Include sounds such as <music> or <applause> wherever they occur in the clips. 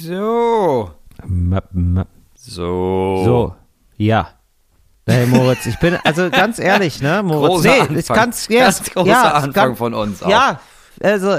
So. Map, map. So. So, ja. Hey Moritz, ich bin, also ganz ehrlich, ne, <laughs> Moritz? Großer nee, Anfang. ich kann's, ja, Ganz großer ja, Anfang ganz- von uns auch. Ja, also,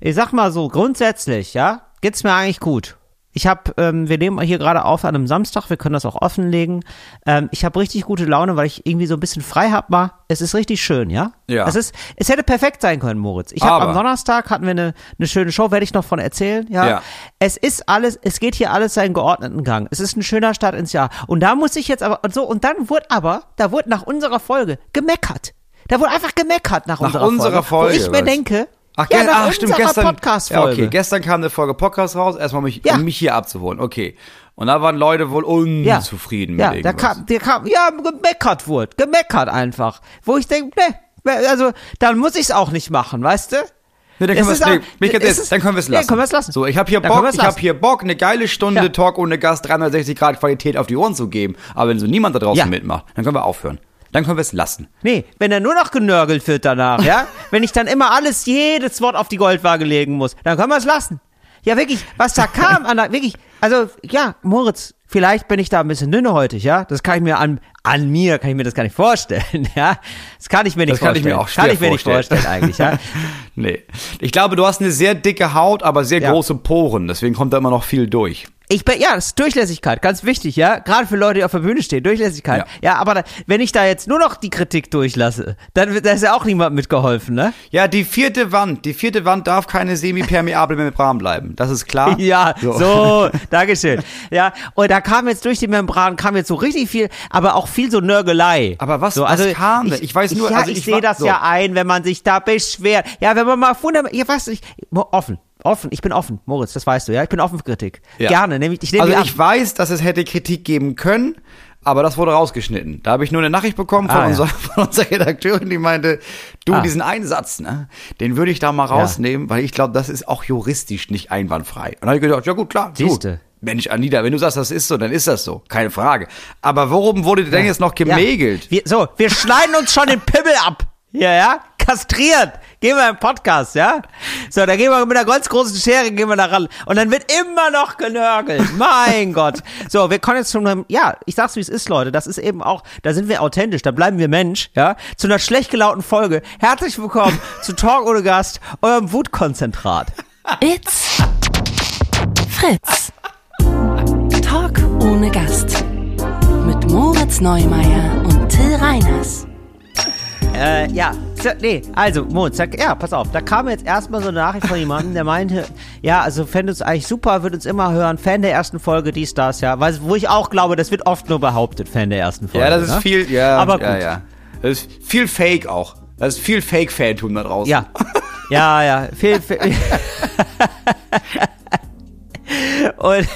ich sag mal so, grundsätzlich, ja, geht's mir eigentlich gut. Ich habe, ähm, wir nehmen hier gerade auf an einem Samstag, wir können das auch offenlegen. Ähm, ich habe richtig gute Laune, weil ich irgendwie so ein bisschen frei hab mal. Es ist richtig schön, ja? Ja. Es ist, es hätte perfekt sein können, Moritz. Ich habe am Donnerstag hatten wir eine, eine schöne Show, werde ich noch von erzählen, ja? Ja. Es ist alles, es geht hier alles seinen geordneten Gang. Es ist ein schöner Start ins Jahr. Und da muss ich jetzt aber, und so, und dann wurde aber, da wurde nach unserer Folge gemeckert. Da wurde einfach gemeckert nach, Nach unserer, unserer Folge, Wo ich mir denke, Ach, ja, ach stimmt, gestern. Ja, Podcast-Folge. okay, gestern kam eine Folge Podcast raus, erstmal um mich, Ja. um mich hier abzuholen. Okay. Und da waren Leute wohl ja. unzufrieden ja, mit da irgendwas. kam, der kam, ja, gemeckert wurde, gemeckert einfach. Wo ich denke, ne, also, dann muss ich es auch nicht machen, weißt du? Nee, dann können wir es nee, es ist- dann können wir es Ja, lassen. können wir es lassen. So, ich habe hier Dann Bock, ich habe hier Bock, eine geile Stunde Ja. Talk ohne Gast, 360 Grad Qualität auf die Ohren zu geben. Aber wenn so niemand da draußen Ja. mitmacht, dann können wir aufhören. Dann können wir es lassen. Nee, wenn er nur noch genörgelt wird danach, ja? <laughs> wenn ich dann immer alles, jedes Wort auf die Goldwaage legen muss, dann können wir es lassen. Ja, wirklich, was da kam, an der, wirklich, also, ja, Moritz, vielleicht bin ich da ein bisschen dünnhäutig, ja? Das kann ich mir an, an mir, kann ich mir das gar nicht vorstellen, <laughs> ja? Das kann ich mir nicht Das kann ich vorstellen. mir auch schwer Kann ich mir nicht vorstellen. vorstellen eigentlich, ja? <laughs> Nee. Ich glaube, du hast eine sehr dicke Haut, aber sehr Ja. große Poren. Deswegen kommt da immer noch viel durch. Ich bin, ja, das ist Durchlässigkeit, ganz wichtig, ja. Gerade für Leute, die auf der Bühne stehen, Durchlässigkeit. Ja, aber da, wenn ich da jetzt nur noch die Kritik durchlasse, dann wird, da ist ja auch niemand mitgeholfen, ne? Ja, die vierte Wand. Die vierte Wand darf keine semipermeable Membran bleiben. Das ist klar. <laughs> Ja, so, <laughs> Dankeschön. Ja, und da kam jetzt durch die Membran, kam jetzt so richtig viel, aber auch viel so Nörgelei. Aber was- so, was kam denn? Ich weiß nur, ja, also ich, ich sehe das so. ja ein, wenn man sich da beschwert. Ja, wenn man mal wunderbar, ja, was, ich, offen, offen, ich bin offen, Moritz, das weißt du, ja, ich bin offen für Kritik. Ja. Gerne, nämlich, ich nehme Also die an. ich weiß, dass es hätte Kritik geben können, aber das wurde rausgeschnitten. Da habe ich nur eine Nachricht bekommen von, Ah, ja. unserer, <laughs> von unserer Redakteurin, die meinte, du, Ah. diesen Einsatz, ne, den würde ich da mal rausnehmen, weil ich glaube, das ist auch juristisch nicht einwandfrei. Und dann habe ich gedacht, ja gut, klar, gut. Siehste. Mensch, Anita, wenn du sagst, das ist so, dann ist das so. Keine Frage. Aber worum wurde denn jetzt noch gemägelt? Ja. Wir, so, wir schneiden uns schon den Pimmel ab. Ja, ja? Kastriert. Gehen wir im Podcast, ja? So, da gehen wir mit einer ganz großen Schere, gehen wir da ran. Und dann wird immer noch genörgelt. Mein <laughs> Gott. So, wir kommen jetzt zu einem, ja, ich sag's wie es ist, Leute. Das ist eben auch, da sind wir authentisch, da bleiben wir Mensch, ja? Zu einer schlecht gelauten Folge. Herzlich willkommen <laughs> zu Talk ohne Gast, eurem Wutkonzentrat. It's Fritz. Talk ohne Gast. Mit Moritz Neumeier und Till Reiners. Äh, ja, so, nee, also, sag- ja, pass auf, da kam jetzt erstmal so eine Nachricht von jemandem, der meinte, <laughs> ja, also fände uns eigentlich super, würde uns immer hören, Fan der ersten Folge, dies, das, ja, weil, wo ich auch glaube, das wird oft nur behauptet, Fan der ersten Folge. Ja, das ist ne? viel, ja, Aber ja, gut. ja. Das ist viel Fake auch. Das ist viel Fake-Fantum da draußen. Ja, ja, ja, viel, viel <laughs> <laughs> Und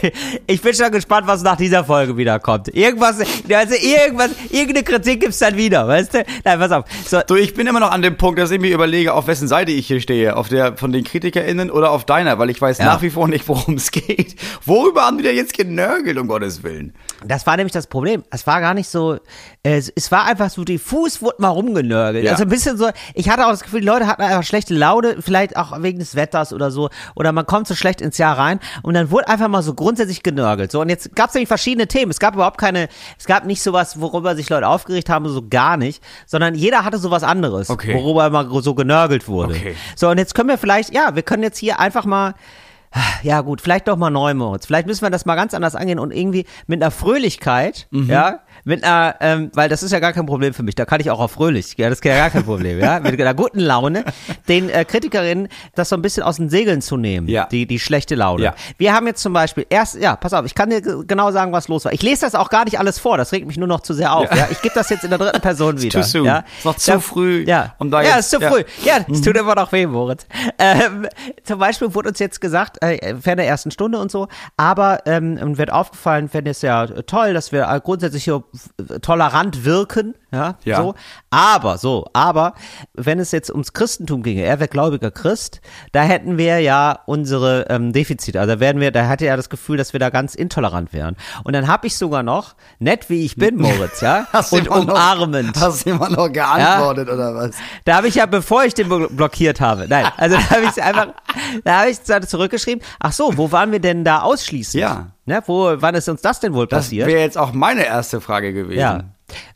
ich bin schon gespannt, was nach dieser Folge wieder kommt. Irgendwas, also irgendwas, irgendeine Kritik gibt's dann wieder, weißt du? Nein, pass auf. So, Du, ich bin immer noch an dem Punkt, dass ich mir überlege, auf wessen Seite ich hier stehe. Auf der von den KritikerInnen oder auf deiner, weil ich weiß Ja. nach wie vor nicht, worum es geht. Worüber haben die denn jetzt genörgelt, um Gottes Willen? Das war nämlich das Problem. Es war gar nicht so, es, es war einfach so diffus, wurde mal rumgenörgelt. Ja. Also ein bisschen so, ich hatte auch das Gefühl, die Leute hatten einfach schlechte Laune, vielleicht auch wegen des Wetters oder so. Oder man kommt so schlecht ins Jahr rein und dann wurde einfach mal so grundsätzlich genörgelt. So, und jetzt gab es nämlich verschiedene Themen. Es gab überhaupt keine, es gab nicht sowas, worüber sich Leute aufgeregt haben, so gar nicht, sondern jeder hatte sowas anderes, Okay. worüber mal so genörgelt wurde. Okay. So, und jetzt können wir vielleicht, ja, wir können jetzt hier einfach mal ja gut, vielleicht doch mal neu, Moritz. Vielleicht müssen wir das mal ganz anders angehen und irgendwie mit einer Fröhlichkeit, Mhm. ja, mit einer, ähm, weil das ist ja gar kein Problem für mich, da kann ich auch auf fröhlich, ja, das ist ja gar kein Problem, ja, mit einer guten Laune, den äh, Kritikerinnen das so ein bisschen aus den Segeln zu nehmen, Ja. die, die schlechte Laune. Ja. Wir haben jetzt zum Beispiel erst, ja, pass auf, ich kann dir genau sagen, was los war. Ich lese das auch gar nicht alles vor, das regt mich nur noch zu sehr auf, ja. Ich gebe das jetzt in der dritten Person <laughs> wieder. too soon. Ja. Ist noch zu Da- früh, Ja, um da ja, jetzt- ist zu ja. früh. Ja, es tut immer noch weh, Moritz. Ähm, zum Beispiel wurde uns jetzt gesagt, äh, Fan der ersten Stunde und so, aber ähm, wird aufgefallen, fände es ja toll, dass wir grundsätzlich hier äh, tolerant wirken. Ja, Ja. so. Aber, so, aber, wenn es jetzt ums Christentum ginge, er wäre gläubiger Christ, da hätten wir ja unsere ähm, Defizite. Also da werden wir, da hatte er das Gefühl, dass wir da ganz intolerant wären. Und dann habe ich sogar noch, nett wie ich bin, Moritz, ja, <laughs> Hast und immer noch- umarmend. Hast du immer noch geantwortet oder was? Da habe ich ja, bevor ich den blo- blockiert habe, nein, also da habe ich einfach, da habe ich zurückgeschrieben, ach so, wo waren wir denn da ausschließend? Ja. Ne, wo, wann ist uns das denn wohl Das passiert? wäre jetzt auch meine erste Frage gewesen. Ja.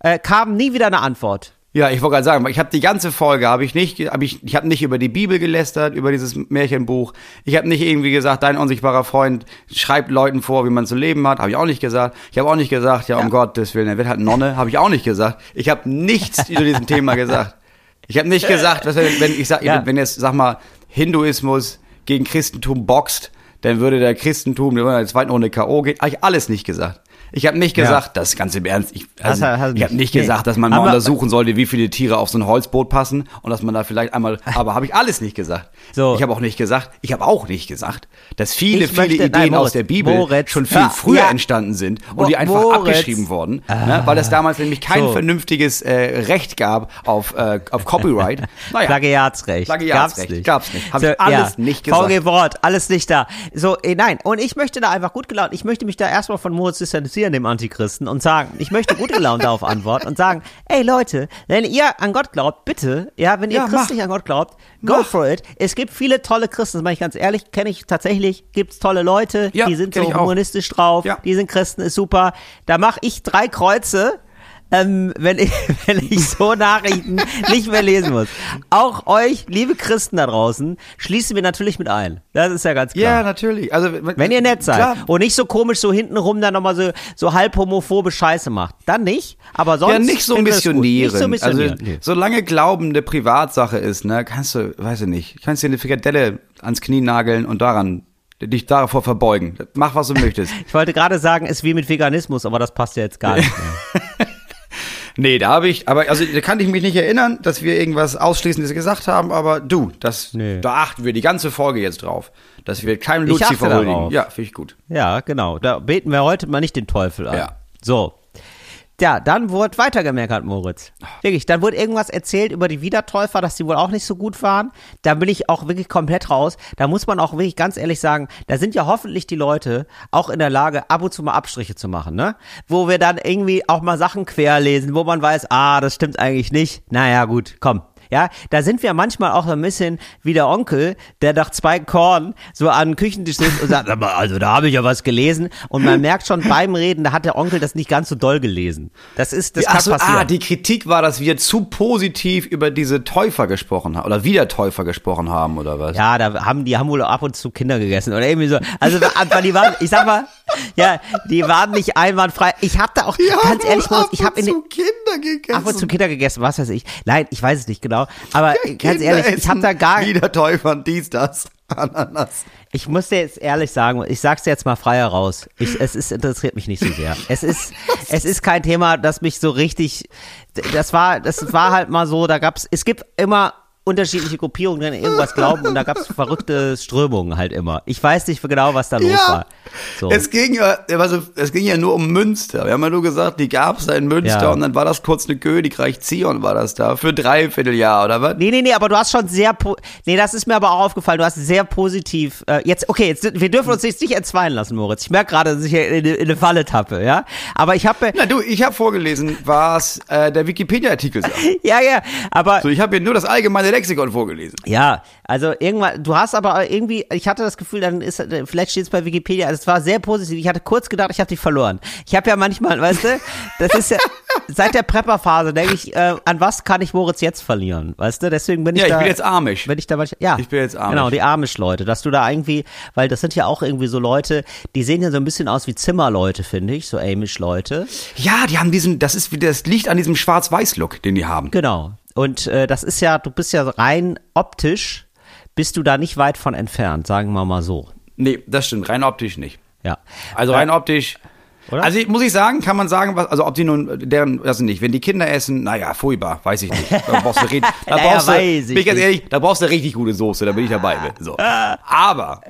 Äh, kam nie wieder eine Antwort. Ja, ich wollte gerade sagen, ich habe die ganze Folge, habe ich nicht, habe ich, ich habe nicht über die Bibel gelästert, über dieses Märchenbuch. Ich habe nicht irgendwie gesagt, dein unsichtbarer Freund schreibt Leuten vor, wie man zu leben hat. Habe ich auch nicht gesagt. Ich habe auch nicht gesagt, ja, um Gottes Willen, er wird halt Nonne. Habe ich auch nicht gesagt. Ich habe nichts <laughs> zu diesem Thema gesagt. Ich habe nicht gesagt, was, wenn wenn ich sag, Ja. wenn jetzt, sag mal, Hinduismus gegen Christentum boxt, dann würde der Christentum, in der zweiten Runde K.O. gehen. Habe ich alles nicht gesagt. Ich habe nicht Ja. gesagt, das ist ganz im Ernst. Ich, also, Hast hast ich habe nicht. gesagt, dass man mal Aber- untersuchen sollte, wie viele Tiere auf so ein Holzboot passen und dass man da vielleicht einmal, <laughs> aber habe ich alles nicht gesagt. So. Ich habe auch nicht gesagt, ich habe auch nicht gesagt, dass viele, Ich viele möchte- Ideen nein, Moritz, aus der Bibel Moritz, schon viel ja, früher ja. entstanden sind und die einfach Moritz. abgeschrieben wurden, ne, weil es damals nämlich kein So. vernünftiges äh, Recht gab auf, äh, auf Copyright. <laughs> Naja, Plagiatsrecht. Plagiatsrecht. Gab's nicht. Gab's nicht. Hab ich alles nicht gesagt. VG Wort, alles nicht da. So, eh, nein. Und ich möchte da einfach gut gelaunt, ich möchte mich da erstmal von Moritz distanzieren, dem Antichristen, und sagen, ich möchte gut gelaunt darauf antworten und sagen, ey Leute, wenn ihr an Gott glaubt, bitte, ja, wenn ihr Ja, christlich mach. an Gott glaubt, go Mach. for it. Es gibt viele tolle Christen, das meine ich ganz ehrlich, kenne ich tatsächlich, gibt's tolle Leute, Ja, die sind so humanistisch drauf, Ja. die sind Christen, ist super. Da mache ich drei Kreuze, ähm, wenn, ich, <laughs> wenn ich so Nachrichten nicht mehr lesen muss. Auch euch, liebe Christen da draußen, schließen wir natürlich mit ein. Das ist ja ganz klar. Ja, natürlich. Also wenn ihr nett seid Klar. und nicht so komisch so hintenrum dann nochmal so, so halb homophobe Scheiße macht, dann nicht. Aber sonst Ja, nicht so missionieren. Nicht so missionieren. Also, nee. solange Glauben eine Privatsache ist, ne, kannst du, weiß ich nicht, kannst dir eine Frikadelle ans Knie nageln und daran, dich davor verbeugen. Mach, was du möchtest. <laughs> Ich wollte gerade sagen, ist wie mit Veganismus, aber das passt ja jetzt gar <laughs> nicht mehr. Nee, da habe ich, aber also da kann ich mich nicht erinnern, dass wir irgendwas Ausschließendes gesagt haben, aber du, das, Nee. da achten wir die ganze Folge jetzt drauf, dass wir keinem Lucifer huldigen. Ja, finde ich gut. Ja, genau. Da beten wir heute mal nicht den Teufel an. Ja. So. Ja, dann wurde weitergemerkt, Moritz. Wirklich, dann wurde irgendwas erzählt über die Wiedertäufer, dass die wohl auch nicht so gut waren. Da bin ich auch wirklich komplett raus. Da muss man auch wirklich ganz ehrlich sagen, da sind ja hoffentlich die Leute auch in der Lage, ab und zu mal Abstriche zu machen, ne? Wo wir dann irgendwie auch mal Sachen querlesen, wo man weiß, ah, das stimmt eigentlich nicht. Naja, gut, komm. Ja, da sind wir manchmal auch ein bisschen wie der Onkel, der nach zwei Korn so an den Küchentisch sitzt und sagt, <laughs> aber also da habe ich ja was gelesen. Und man merkt schon beim Reden, da hat der Onkel das nicht ganz so doll gelesen. Das ist, das Ach kann so, passieren. ah, die Kritik war, dass wir zu positiv über diese Täufer gesprochen haben oder Wiedertäufer gesprochen haben oder was? ja, da haben die haben wohl ab und zu Kinder gegessen oder irgendwie so. Also die waren, ich sag mal, ja, die waren nicht einwandfrei. Ich habe da auch ganz ehrlich, ich habe in den Kinder gegessen. ab und zu Kinder gegessen, was weiß ich. Nein, ich weiß es nicht genau. Aber ganz ehrlich, ich habe da gar, Wiedertäufern, dies, das, Ananas. Ich muss dir jetzt ehrlich sagen, ich sag's dir jetzt mal frei heraus. Ich, es ist, interessiert mich nicht so sehr. Es ist, <laughs> es ist kein Thema, das mich so richtig, das war, das war halt mal so, da gab's, es gibt immer unterschiedliche Gruppierungen, an irgendwas glauben und da gab's verrückte Strömungen halt immer. Ich weiß nicht genau, was da los war. So. Es ging ja, also, es ging ja nur um Münster. Wir haben ja nur gesagt, die gab's da in Münster Ja. und dann war das kurz eine Königreich Zion war das da für dreiviertel Jahr oder was? Nee, nee, nee, aber du hast schon sehr, nee, das ist mir aber auch aufgefallen, du hast sehr positiv, äh, jetzt, okay, jetzt, wir dürfen uns jetzt nicht entzweien lassen, Moritz. Ich merke gerade, dass ich hier in, in eine Falle tappe, ja. Aber ich habe, Na du, ich habe vorgelesen, was äh, der Wikipedia-Artikel sagt. <laughs> ja, ja, aber, So, ich habe hier nur das allgemeine Lexikon vorgelesen. Ja, also irgendwann, du hast aber irgendwie, ich hatte das Gefühl, dann ist, vielleicht steht es bei Wikipedia, also es war sehr positiv. Ich hatte kurz gedacht, ich habe dich verloren. Ich habe ja manchmal, weißt du, das ist ja, <laughs> seit der Prepper-Phase denke ich, äh, an was kann ich Moritz jetzt verlieren, weißt du? Deswegen bin ich Ja, ich da. bin jetzt Amish. Wenn ich da manchmal, ja. Ich bin jetzt Amish. Genau, die Amish-Leute, dass du da irgendwie, weil das sind ja auch irgendwie so Leute, die sehen ja so ein bisschen aus wie Zimmerleute, finde ich, so Amish-Leute. Ja, die haben diesen, das ist, das liegt an diesem Schwarz-Weiß-Look, den die haben. Genau. Und äh, das ist ja, du bist ja rein optisch, bist du da nicht weit von entfernt, sagen wir mal so. Nee, das stimmt, rein optisch nicht. Ja. Also rein optisch. Oder? Also muss ich sagen, kann man sagen, was, also ob die nun, deren, also nicht, wenn die Kinder essen, naja, furchtbar, weiß ich nicht. Da brauchst du, <laughs> da Naja, brauchst du, weiß ich bin ich ganz ehrlich, da brauchst du richtig gute Soße, da bin ich dabei. So. <laughs> Aber,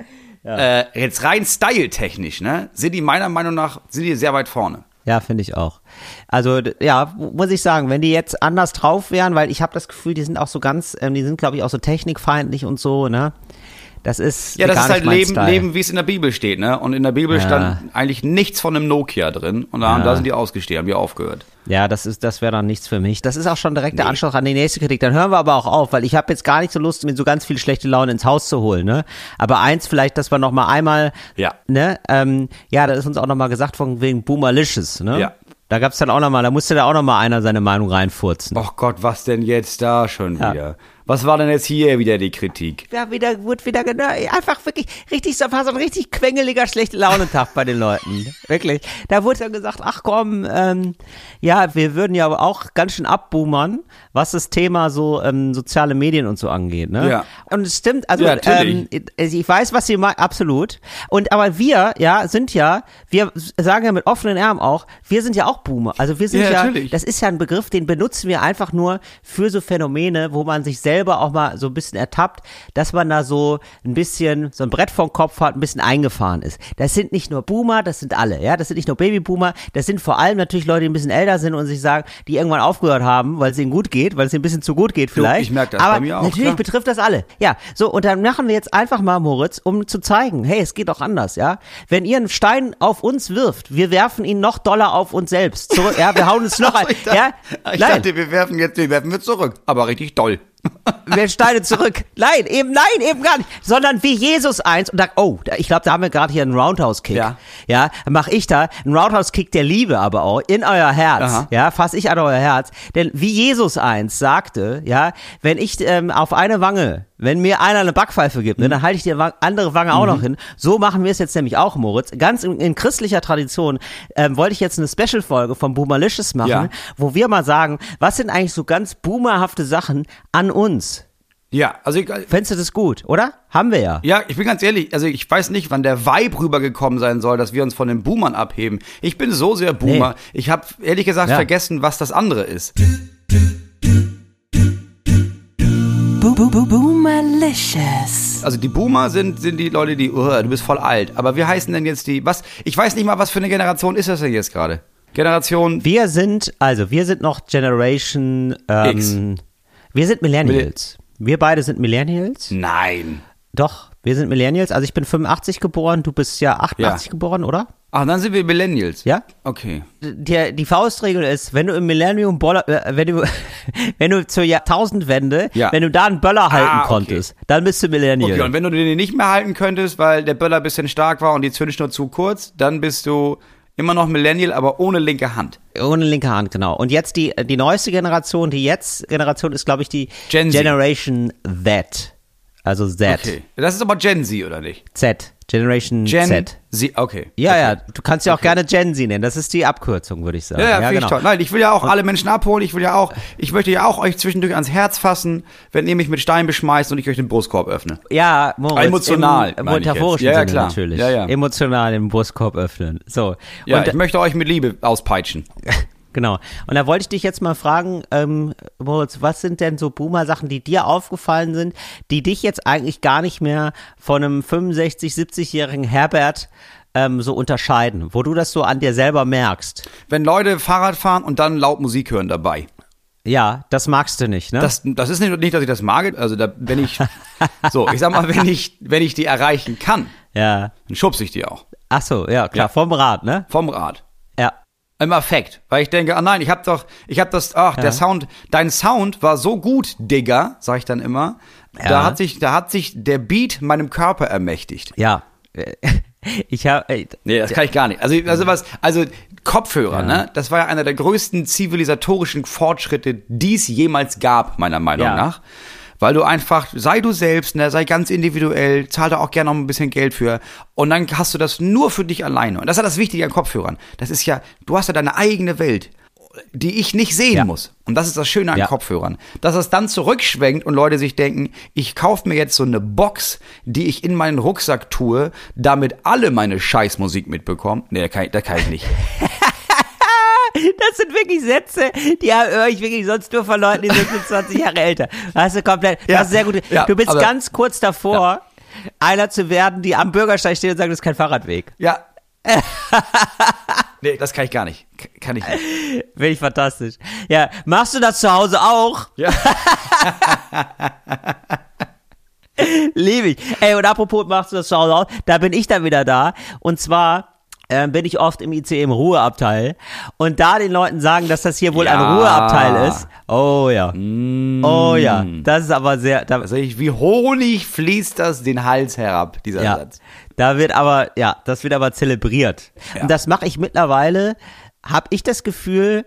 äh, jetzt rein styletechnisch, ne, sind die meiner Meinung nach, sind die sehr weit vorne. Ja, finde ich auch. Also ja, mu- muss ich sagen, wenn die jetzt anders drauf wären, weil ich habe das Gefühl, die sind auch so ganz, ähm, die sind glaube ich auch so technikfeindlich und so, ne? Das ist Ja, das ist halt Leben, Style. Leben, wie es in der Bibel steht, ne? Und in der Bibel Ja. stand eigentlich nichts von einem Nokia drin. Und da, Ja. da sind die ausgestiegen, haben wir aufgehört. Ja, das ist, das wäre dann nichts für mich. Das ist auch schon direkt der Anschluss an die nächste Kritik. Dann hören wir aber auch auf, weil ich habe jetzt gar nicht so Lust, mir so ganz viel schlechte Laune ins Haus zu holen, ne? Aber eins vielleicht, dass wir noch mal einmal, Ja. ne? Ähm, ja, da ist uns auch noch mal gesagt von wegen Boomerlicious, ne? Ja. Da gab's dann auch noch mal, da musste da auch noch mal einer seine Meinung reinfurzen. Och Gott, was denn jetzt da schon Ja. wieder? Was war denn jetzt hier wieder die Kritik? Ja, wieder, wurde wieder genau, einfach wirklich richtig so, war so ein richtig quengeliger, schlechte Launentag bei den Leuten. <laughs> Wirklich. Da wurde dann gesagt, ach komm, ähm, ja, wir würden ja auch ganz schön abboomern, was das Thema so ähm, soziale Medien und so angeht, ne? Ja. Und es stimmt, also Ja, ähm, ich weiß, was Sie meinen, absolut. Und aber wir, ja, sind ja, wir sagen ja mit offenen Armen auch, wir sind ja auch Boomer. Also wir sind Ja, ja, das ist ja ein Begriff, den benutzen wir einfach nur für so Phänomene, wo man sich selber auch mal so ein bisschen ertappt, dass man da so ein bisschen so ein Brett vom Kopf hat, ein bisschen eingefahren ist. Das sind nicht nur Boomer, das sind alle, ja, das sind nicht nur Babyboomer, das sind vor allem natürlich Leute, die ein bisschen älter sind und sich sagen, die irgendwann aufgehört haben, weil es ihnen gut geht, weil es ihnen ein bisschen zu gut geht vielleicht. ich merk das Aber bei mir auch, natürlich klar. betrifft das alle. Ja, so und dann machen wir jetzt einfach mal Moritz, um zu zeigen, hey, es geht doch anders, ja. Wenn ihr einen Stein auf uns wirft, wir werfen ihn noch doller auf uns selbst. Zurück, ja, wir hauen uns <laughs> noch ein. Ich dachte, Ja, ich nein. dachte, wir werfen jetzt, wir werfen wir zurück. Aber richtig doll. <laughs> wir Steine zurück. Nein, eben nein, eben gar nicht. Sondern wie Jesus eins und sagt, oh, ich glaube, da haben wir gerade hier einen Roundhouse-Kick. Ja. Ja, mach ich da einen Roundhouse-Kick der Liebe aber auch in euer Herz. Aha. Ja, fass ich an euer Herz. Denn wie Jesus eins sagte, ja, wenn ich ähm, auf eine Wange, wenn mir einer eine Backpfeife gibt, Mhm. ne, dann halte ich die andere Wange auch noch hin. So machen wir es jetzt nämlich auch, Moritz. Ganz in, in christlicher Tradition ähm, wollte ich jetzt eine Special-Folge von Boomerlicious machen, Ja. wo wir mal sagen, was sind eigentlich so ganz boomerhafte Sachen an uns? Ja, also ich, Fändest du das gut, oder? Haben wir ja. ja, ich bin ganz ehrlich, also ich weiß nicht, wann der Vibe rübergekommen sein soll, dass wir uns von den Boomern abheben. Ich bin so sehr Boomer. Ich habe ehrlich gesagt Ja. vergessen, was das andere ist. Boo Boo Boo Boomerlicious. Also die Boomer sind, sind die Leute, die, oh, du bist voll alt. Aber wie heißen denn jetzt die, was, ich weiß nicht mal, was für eine Generation ist das denn jetzt gerade? Generation, Wir sind, also wir sind noch Generation ähm, Wir sind Millennials. Wir beide sind Millennials. nein. Doch, wir sind Millennials. Also ich bin 85 geboren, du bist ja 88 Ja. geboren, oder? Ach, dann sind wir Millennials. Ja? Okay. Die, die Faustregel ist, wenn du im Millennium Boller, äh, wenn du <laughs> wenn du zur Jahrtausendwende, Ja. wenn du da einen Böller halten Ah, okay. konntest, dann bist du Millennial. Okay, und wenn du den nicht mehr halten könntest, weil der Böller ein bisschen stark war und die Zündschnur zu kurz, dann bist du immer noch Millennial, aber ohne linke Hand. Ohne linke Hand, genau. Und jetzt die, die neueste Generation, die jetzt Generation ist, glaube ich, die Gen. Generation Z. Also Z. Okay. Das ist aber Gen Z, oder nicht? Z. Generation Gen Z. Z, okay. Ja, okay. ja, du kannst ja auch gerne Gen Z nennen. Das ist die Abkürzung, würde ich sagen. Ja, ja, finde genau. ich toll. Nein, ich will ja auch alle Menschen abholen. Ich will ja auch, ich möchte ja auch euch zwischendurch ans Herz fassen, wenn ihr mich mit Stein beschmeißt und ich euch den Brustkorb öffne. Ja, Moritz, Emotional, im, metaphorischen Ja, ja, klar. natürlich. Ja, ja. Emotional den Brustkorb öffnen. So. Ja, und, ich möchte euch mit Liebe auspeitschen. <laughs> Genau. Und da wollte ich dich jetzt mal fragen, ähm, Moritz, was sind denn so Boomer-Sachen, die dir aufgefallen sind, die dich jetzt eigentlich gar nicht mehr von einem 65-, 70-jährigen Herbert ähm, so unterscheiden, wo du das so an dir selber merkst? Wenn Leute Fahrrad fahren und dann laut Musik hören dabei. Ja, das magst du nicht, ne? Das, das ist nicht, nicht, dass ich das mag. Also da, wenn ich, <laughs> so, ich sag mal, wenn ich, wenn ich die erreichen kann, ja. dann schubse ich die auch. Ach so, ja, klar, Ja. vom Rad, ne? Vom Rad. Ja. Im Affekt, weil ich denke, ah nein, ich hab doch, ich hab das, ach, der Sound, dein Sound war so gut, Digga, sag ich dann immer. Da Ja. hat sich, da hat sich der Beat meinem Körper ermächtigt. Ja. <laughs> Ich habe Nee, das kann ich gar nicht. Also, also was, also Kopfhörer, ne? Das war ja einer der größten zivilisatorischen Fortschritte, die es jemals gab, meiner Meinung Ja. nach. Weil du einfach, sei du selbst, ne, sei ganz individuell, zahl da auch gerne noch ein bisschen Geld für. Und dann hast du das nur für dich alleine. Und das ist ja das Wichtige an Kopfhörern. Das ist ja, du hast ja deine eigene Welt, die ich nicht sehen Ja. muss. Und das ist das Schöne an Ja. Kopfhörern. Dass es dann zurückschwenkt und Leute sich denken, ich kaufe mir jetzt so eine Box, die ich in meinen Rucksack tue, damit alle meine Scheißmusik mitbekommen. Nee, da kann ich, da kann ich nicht. <laughs> Das sind wirklich Sätze, die höre ich wirklich sonst nur von Leuten, die sind 20 Jahre älter. Hast du komplett, Ja, das ist sehr gut. ja, du bist aber- ganz kurz davor, einer zu werden, die am Bürgersteig steht und sagt, das ist kein Fahrradweg. Ja. <laughs> Nee, das kann ich gar nicht. Kann ich nicht. Finde ich fantastisch. Ja, machst du das zu Hause auch? Ja. <laughs> Liebe ich. Ey, und apropos machst du das zu Hause auch, da bin ich dann wieder da. Und zwar ähm, bin ich oft im ICE im Ruheabteil und da den Leuten sagen, dass das hier wohl ein Ja. Ruheabteil ist. Oh ja. Oh ja. Das ist aber sehr, da, Also ich, wie Honig fließt das den Hals herab, dieser ja. Satz. Da wird aber, ja, das wird aber zelebriert. Und das mache ich mittlerweile, habe ich das Gefühl,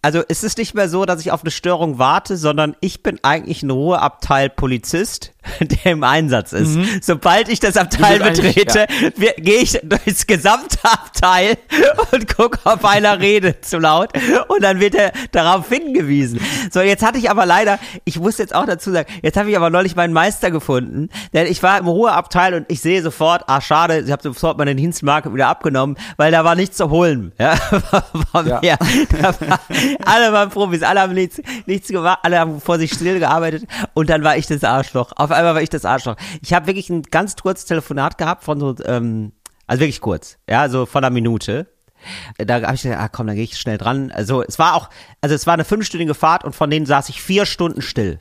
also ist es nicht mehr so, dass ich auf eine Störung warte, sondern ich bin eigentlich ein Ruheabteil Polizist, <laughs> der im Einsatz ist. Sobald ich das Abteil betrete, wir- gehe ich durchs gesamte Abteil <laughs> und gucke, ob einer <laughs> redet zu laut und dann wird er darauf hingewiesen. So, jetzt hatte ich aber leider, ich muss jetzt auch dazu sagen, jetzt habe ich aber neulich meinen Meister gefunden, denn ich war im Ruheabteil und ich sehe sofort, ah schade, ich habe sofort meine Dienstmarke wieder abgenommen, weil da war nichts zu holen. Ja, von Ja. war, alle waren Profis, alle haben nichts, nichts gemacht, alle haben vor sich still gearbeitet und dann war ich das Arschloch. Auf einmal war ich das Arschloch. Ich habe wirklich ein ganz kurzes Telefonat gehabt von so, ähm, also wirklich kurz, ja, so von einer Minute. Da habe ich gedacht, ah komm, dann gehe ich schnell dran. Also es war auch, also es war eine fünfstündige Fahrt und von denen saß ich vier Stunden still.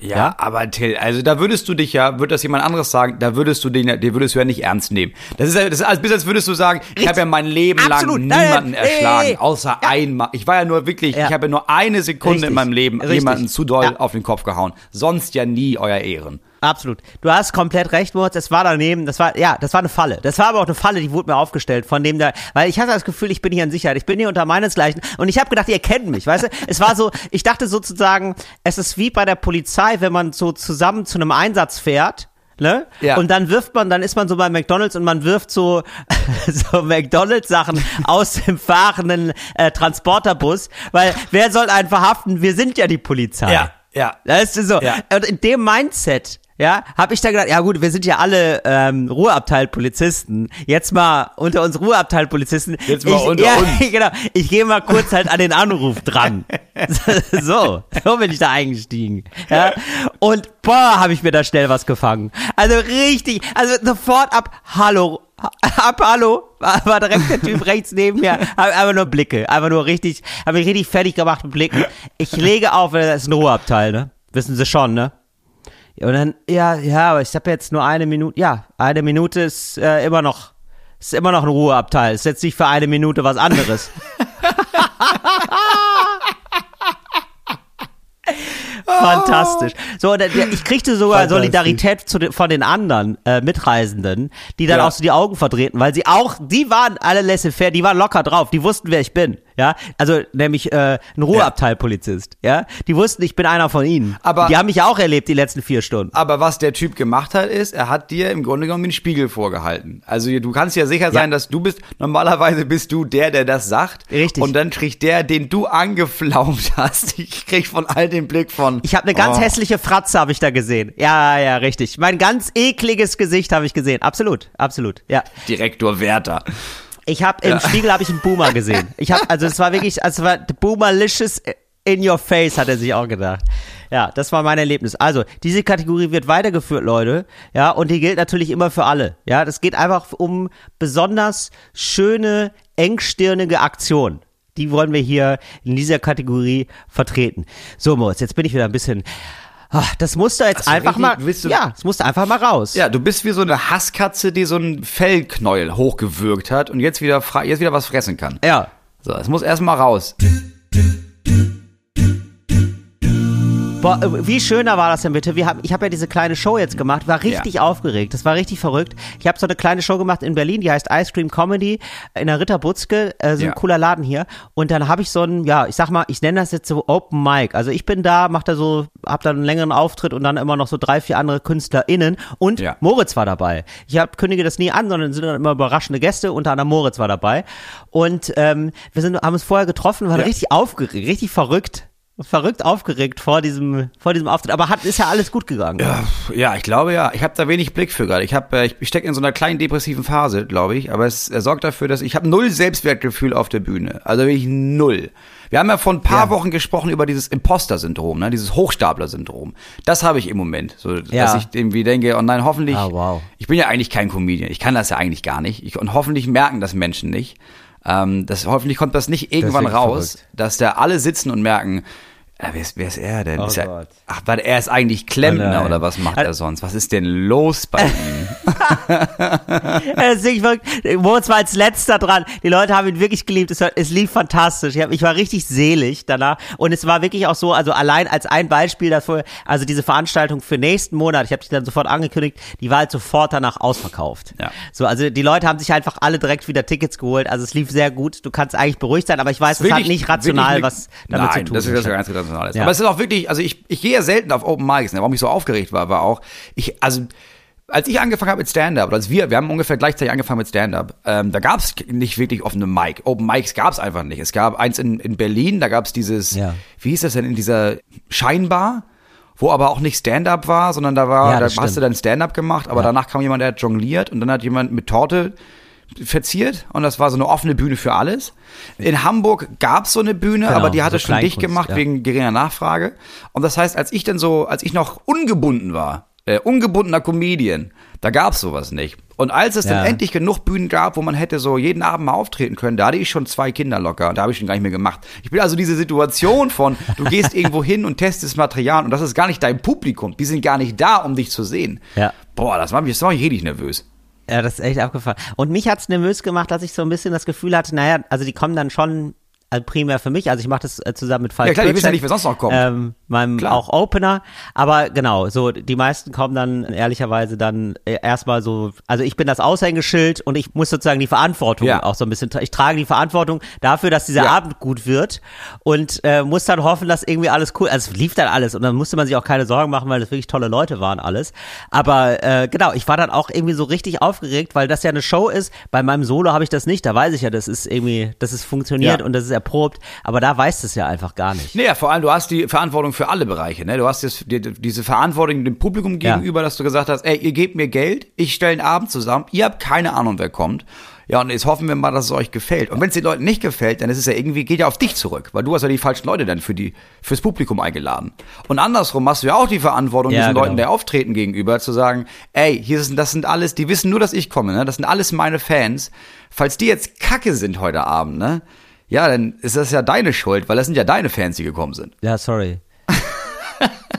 Ja, aber Till, also da würdest du dich ja, würde das jemand anderes sagen, da würdest du den, ja- den würdest du ja nicht ernst nehmen. Das ist ja, das ist als, bis als würdest du sagen, ich habe ja mein Leben Absolut. lang niemanden nein, erschlagen, außer einmal. Ich war ja nur wirklich, Ja. ich habe ja nur eine Sekunde Richtig. in meinem Leben Richtig. jemanden zu doll Ja. auf den Kopf gehauen. Sonst ja nie euer Ehren. Absolut. Du hast komplett recht, Moritz. Es war daneben. Das war, ja, das war eine Falle. Das war aber auch eine Falle, die wurde mir aufgestellt von dem da, weil ich hatte das Gefühl, ich bin hier in Sicherheit. Ich bin hier unter meinesgleichen. Und ich habe gedacht, ihr kennt mich, weißt du? Es war so, ich dachte sozusagen, es ist wie bei der Polizei, wenn man so zusammen zu einem Einsatz fährt. Ne? Ja. Und dann wirft man, dann ist man so bei McDonalds und man wirft so, <laughs> so McDonalds-Sachen aus dem fahrenden äh, Transporterbus, weil wer soll einen verhaften? Wir sind ja die Polizei. ja. Weißt du so? Ja. Und in dem Mindset, ja, habe ich da gedacht, ja gut, wir sind ja alle ähm, Ruheabteil-Polizisten. Jetzt mal unter uns Ruheabteil-Polizisten. Jetzt mal ich, unter ja, uns. <laughs> Genau. Ich gehe mal kurz halt an den Anruf dran. <laughs> so, so bin ich da eingestiegen. Ja. Und boah, habe ich mir da schnell was gefangen. Also richtig, also sofort ab, hallo, ab, hallo, war direkt der Typ rechts neben mir, einfach nur Blicke, einfach nur richtig, habe mich richtig fertig gemacht mit Blicken. Ich lege auf, das ist ein Ruheabteil, ne? Wissen Sie schon, ne? Ja, Und dann, ja, ja, aber ich habe jetzt nur eine Minute, ja, eine Minute ist äh, immer noch, ist immer noch ein Ruheabteil, ist jetzt nicht für eine Minute was anderes. <laughs> Fantastisch. So, ich kriegte sogar. Solidarität den, von den anderen äh, Mitreisenden, die dann Ja. auch so die Augen verdrehten, weil sie auch, die waren alle laissez-faire, die waren locker drauf, die wussten, wer ich bin. Ja, also nämlich äh, ein Ruheabteilpolizist. Ja, die wussten, ich bin einer von ihnen. Aber- die haben mich auch erlebt die letzten vier Stunden. Aber was der Typ gemacht hat, ist, er hat dir im Grunde genommen den Spiegel vorgehalten. Also du kannst ja sicher sein, dass du bist, normalerweise bist du der, der das sagt. Richtig. Und dann kriegt der, den du angeflaumt <laughs> hast, ich krieg von all den Blick von. Ich habe eine ganz oh, hässliche Fratze, habe ich da gesehen. Ja, ja, richtig. Mein ganz ekliges Gesicht habe ich gesehen. Absolut, absolut. Ja. Direktor Werther. Ich habe im Spiegel habe ich einen Boomer gesehen. Ich habe also es war wirklich, also es war Boomerlicious in your face, hat er sich auch gedacht. Ja, das war mein Erlebnis. Also, diese Kategorie wird weitergeführt, Leute. Ja, und die gilt natürlich immer für alle. Ja, das geht einfach um besonders schöne, engstirnige Aktionen. Die wollen wir hier in dieser Kategorie vertreten. So, Moritz, jetzt bin ich wieder ein bisschen. Ah, Das musste jetzt du einfach richtig- mal. du- Ja, es musste einfach mal raus. Ja, du bist wie so eine Hasskatze, die so einen Fellknäuel hochgewürgt hat und jetzt wieder, jetzt wieder was fressen kann. Ja. So, es muss erstmal raus. Boah, äh, wie schöner war das denn bitte? Wir haben, ich habe ja diese kleine Show jetzt gemacht, war richtig aufgeregt, das war richtig verrückt. Ich habe so eine kleine Show gemacht in Berlin, die heißt Ice Cream Comedy in der Ritterbutzke, äh, so Ja. ein cooler Laden hier. Und dann habe ich so ein, ja, ich sag mal, ich nenne das jetzt so Open Mic. Also ich bin da, mach da so, hab da einen längeren Auftritt und dann immer noch so drei, vier andere KünstlerInnen und Ja. Moritz war dabei. Ich hab, kündige das nie an, sondern sind dann immer überraschende Gäste, unter anderem Moritz war dabei. Und ähm, wir sind, haben uns vorher getroffen, waren Ja. richtig aufgeregt, richtig verrückt verrückt aufgeregt vor diesem vor diesem Auftritt, aber hat ist ja alles gut gegangen. Ja, ich glaube ja. Ich habe da wenig Blick für gerade. Ich habe, äh, ich, stecke in so einer kleinen depressiven Phase, glaube ich. Aber es, es sorgt dafür, dass ich habe null Selbstwertgefühl auf der Bühne. Also wirklich null. Wir haben ja vor ein paar Ja. Wochen gesprochen über dieses Imposter-Syndrom, ne? dieses Hochstapler-Syndrom. Das habe ich im Moment, so Ja. dass ich irgendwie denke, oh nein, hoffentlich. Ah, wow. Ich bin ja eigentlich kein Comedian. Ich kann das ja eigentlich gar nicht. Ich, und hoffentlich merken das Menschen nicht. Ähm, das, hoffentlich kommt das nicht irgendwann wirklich raus, verrückt. dass da alle sitzen und merken, äh, wer, ist, wer ist er denn? Oh ist er, Gott. ach, warte, er ist eigentlich Klempner Oh oder was macht er sonst? Was ist denn los bei <laughs> ihm? Es ist wirklich. Moritz war als letzter dran. Die Leute haben ihn wirklich geliebt. Es, war, es lief fantastisch. Ich, hab, ich war richtig selig danach. Und es war wirklich auch so, also allein als ein Beispiel dafür, also diese Veranstaltung für nächsten Monat, ich habe die dann sofort angekündigt, die war halt sofort danach ausverkauft. Ja. So, also die Leute haben sich einfach alle direkt wieder Tickets geholt. Also es lief sehr gut. Du kannst eigentlich beruhigt sein, aber ich weiß, es hat nicht rational was damit Nein, zu tun. das ist das ja ganz rational. ist. Ja. Aber es ist auch wirklich, also ich, ich gehe ja selten auf Open Mics, ne? warum ich so aufgeregt war, war auch, ich, also als ich angefangen habe mit Stand-Up, oder als wir, wir haben ungefähr gleichzeitig angefangen mit Stand-Up, ähm, da gab es nicht wirklich offene Mic. Open Mics gab es einfach nicht. Es gab eins in, in Berlin, da gab es dieses, Ja. wie hieß das denn, in dieser Scheinbar, wo aber auch nicht Stand-Up war, sondern da war, Ja, da das hast du stimmt. dann Stand-Up gemacht, aber Ja. danach kam jemand, der hat jongliert und dann hat jemand mit Torte verziert und das war so eine offene Bühne für alles. In Hamburg gab es so eine Bühne, Genau, aber die hatte so schon dicht gemacht ja. wegen geringer Nachfrage. Und das heißt, als ich dann so, als ich noch ungebunden war, äh, ungebundener Comedian, da gab's sowas nicht. Und als es Ja. dann endlich genug Bühnen gab, wo man hätte so jeden Abend mal auftreten können, da hatte ich schon zwei Kinder locker und da habe ich schon gar nicht mehr gemacht. Ich bin also diese Situation von, du gehst irgendwo hin und testest Material und das ist gar nicht dein Publikum. Die sind gar nicht da, um dich zu sehen. Ja. Boah, das macht mich, das macht mich richtig nervös. Ja, das ist echt abgefahren. Und mich hat's nervös gemacht, dass ich so ein bisschen das Gefühl hatte, naja, also die kommen dann schon also primär für mich, also ich mache das äh, zusammen mit Falk Ja, klar, die wissen ja nicht, wer sonst noch kommt. Ähm, meinem Klar. auch Opener, aber genau, so die meisten kommen dann ehrlicherweise dann äh, erstmal so, also ich bin das Aushängeschild und ich muss sozusagen die Verantwortung Ja. auch so ein bisschen, ich trage die Verantwortung dafür, dass dieser Ja. Abend gut wird und äh, muss dann hoffen, dass irgendwie alles cool, also es lief dann alles und dann musste man sich auch keine Sorgen machen, weil das wirklich tolle Leute waren alles, aber äh, genau, ich war dann auch irgendwie so richtig aufgeregt, weil das ja eine Show ist, bei meinem Solo habe ich das nicht, da weiß ich ja, das ist irgendwie, dass es funktioniert Ja. und das ist erprobt, aber da weiß es ja einfach gar nicht. Naja, vor allem, du hast die Verantwortung für alle Bereiche. Ne? Du hast jetzt die, diese Verantwortung dem Publikum Ja. gegenüber, dass du gesagt hast, ey, ihr gebt mir Geld, ich stelle einen Abend zusammen, ihr habt keine Ahnung, wer kommt. Ja, und jetzt hoffen wir mal, dass es euch gefällt. Und wenn es den Leuten nicht gefällt, dann ist es ja irgendwie, geht ja auf dich zurück, weil du hast ja die falschen Leute dann für die, fürs Publikum eingeladen. Und andersrum hast du ja auch die Verantwortung, Ja, diesen genau. Leuten, der auftreten gegenüber, zu sagen, ey, hier sind, das sind alles, die wissen nur, dass ich komme, ne? Das sind alles meine Fans. Falls die jetzt kacke sind heute Abend, ne? Ja, dann ist das ja deine Schuld, weil das sind ja deine Fans, die gekommen sind. Ja, sorry.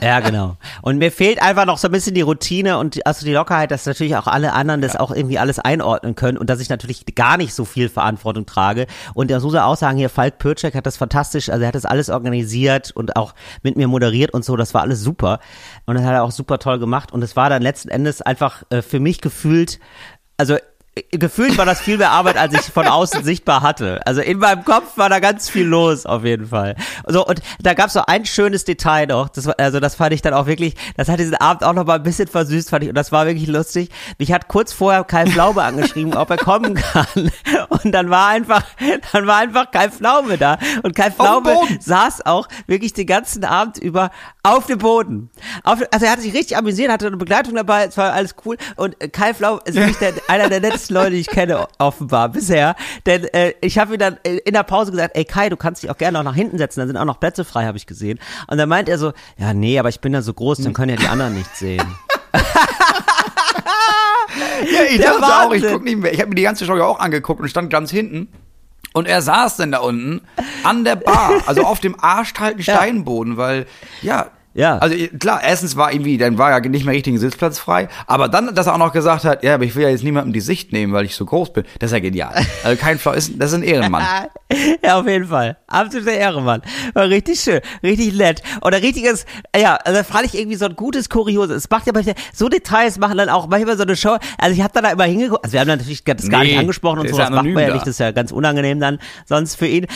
ja, genau. Und mir fehlt einfach noch so ein bisschen die Routine und die- also die Lockerheit, dass natürlich auch alle anderen das auch irgendwie alles einordnen können und dass ich natürlich gar nicht so viel Verantwortung trage. Und das muss er auch sagen, hier Falk Pürcek hat das fantastisch, also er hat das alles organisiert und auch mit mir moderiert und so, das war alles super. Und das hat er auch super toll gemacht und es war dann letzten Endes einfach äh, für mich gefühlt, also Gefühlt war das viel mehr Arbeit, als ich von außen sichtbar hatte. Also in meinem Kopf war da ganz viel los, auf jeden Fall. So, und da gab es so ein schönes Detail noch. Das war, also das fand ich dann auch wirklich, das hat diesen Abend auch noch mal ein bisschen versüßt, fand ich. Und das war wirklich lustig. Mich hat kurz vorher Kai Flaube angeschrieben, ob er kommen kann. Und dann war einfach, dann war einfach Kai Pflaume da. Und Kai Pflaume Boden. saß auch wirklich den ganzen Abend über auf dem Boden. Auf, also er hat sich richtig amüsiert, hatte eine Begleitung dabei, es war alles cool. Und Kai Flau ist wirklich der, einer der <laughs> nettesten Leute, die ich kenne, offenbar bisher. Denn äh, ich habe ihm dann äh, in der Pause gesagt, ey Kai, du kannst dich auch gerne noch nach hinten setzen, da sind auch noch Plätze frei, habe ich gesehen. Und dann meint er so, ja nee, aber ich bin ja so groß, dann können ja die anderen nicht sehen. <laughs> <laughs> Ja, ich Der dachte auch, ich Wahnsinn. guck nicht mehr. Ich habe mir die ganze Show ja auch angeguckt und stand ganz hinten. Und er saß dann da unten an der Bar, also auf dem arschkalten. <laughs> Steinboden, weil, ja. Ja. Also klar, erstens war irgendwie, dann war ja nicht mehr richtig ein Sitzplatz frei, aber dann, dass er auch noch gesagt hat, ja, aber ich will ja jetzt niemandem die Sicht nehmen, weil ich so groß bin, das ist ja genial. Also kein Flau, ist, das ist ein Ehrenmann. <laughs> ja, auf jeden Fall. Absoluter Ehrenmann. War richtig schön, richtig nett. Oder richtiges, ja, also fand ich irgendwie so ein gutes Kurioses. Es macht ja manchmal, so Details machen dann auch manchmal so eine Show. Also ich habe dann da immer hingeguckt, also wir haben natürlich das gar Nee, nicht angesprochen und so, das macht man ja da. nicht, das ist ja ganz unangenehm dann sonst für ihn.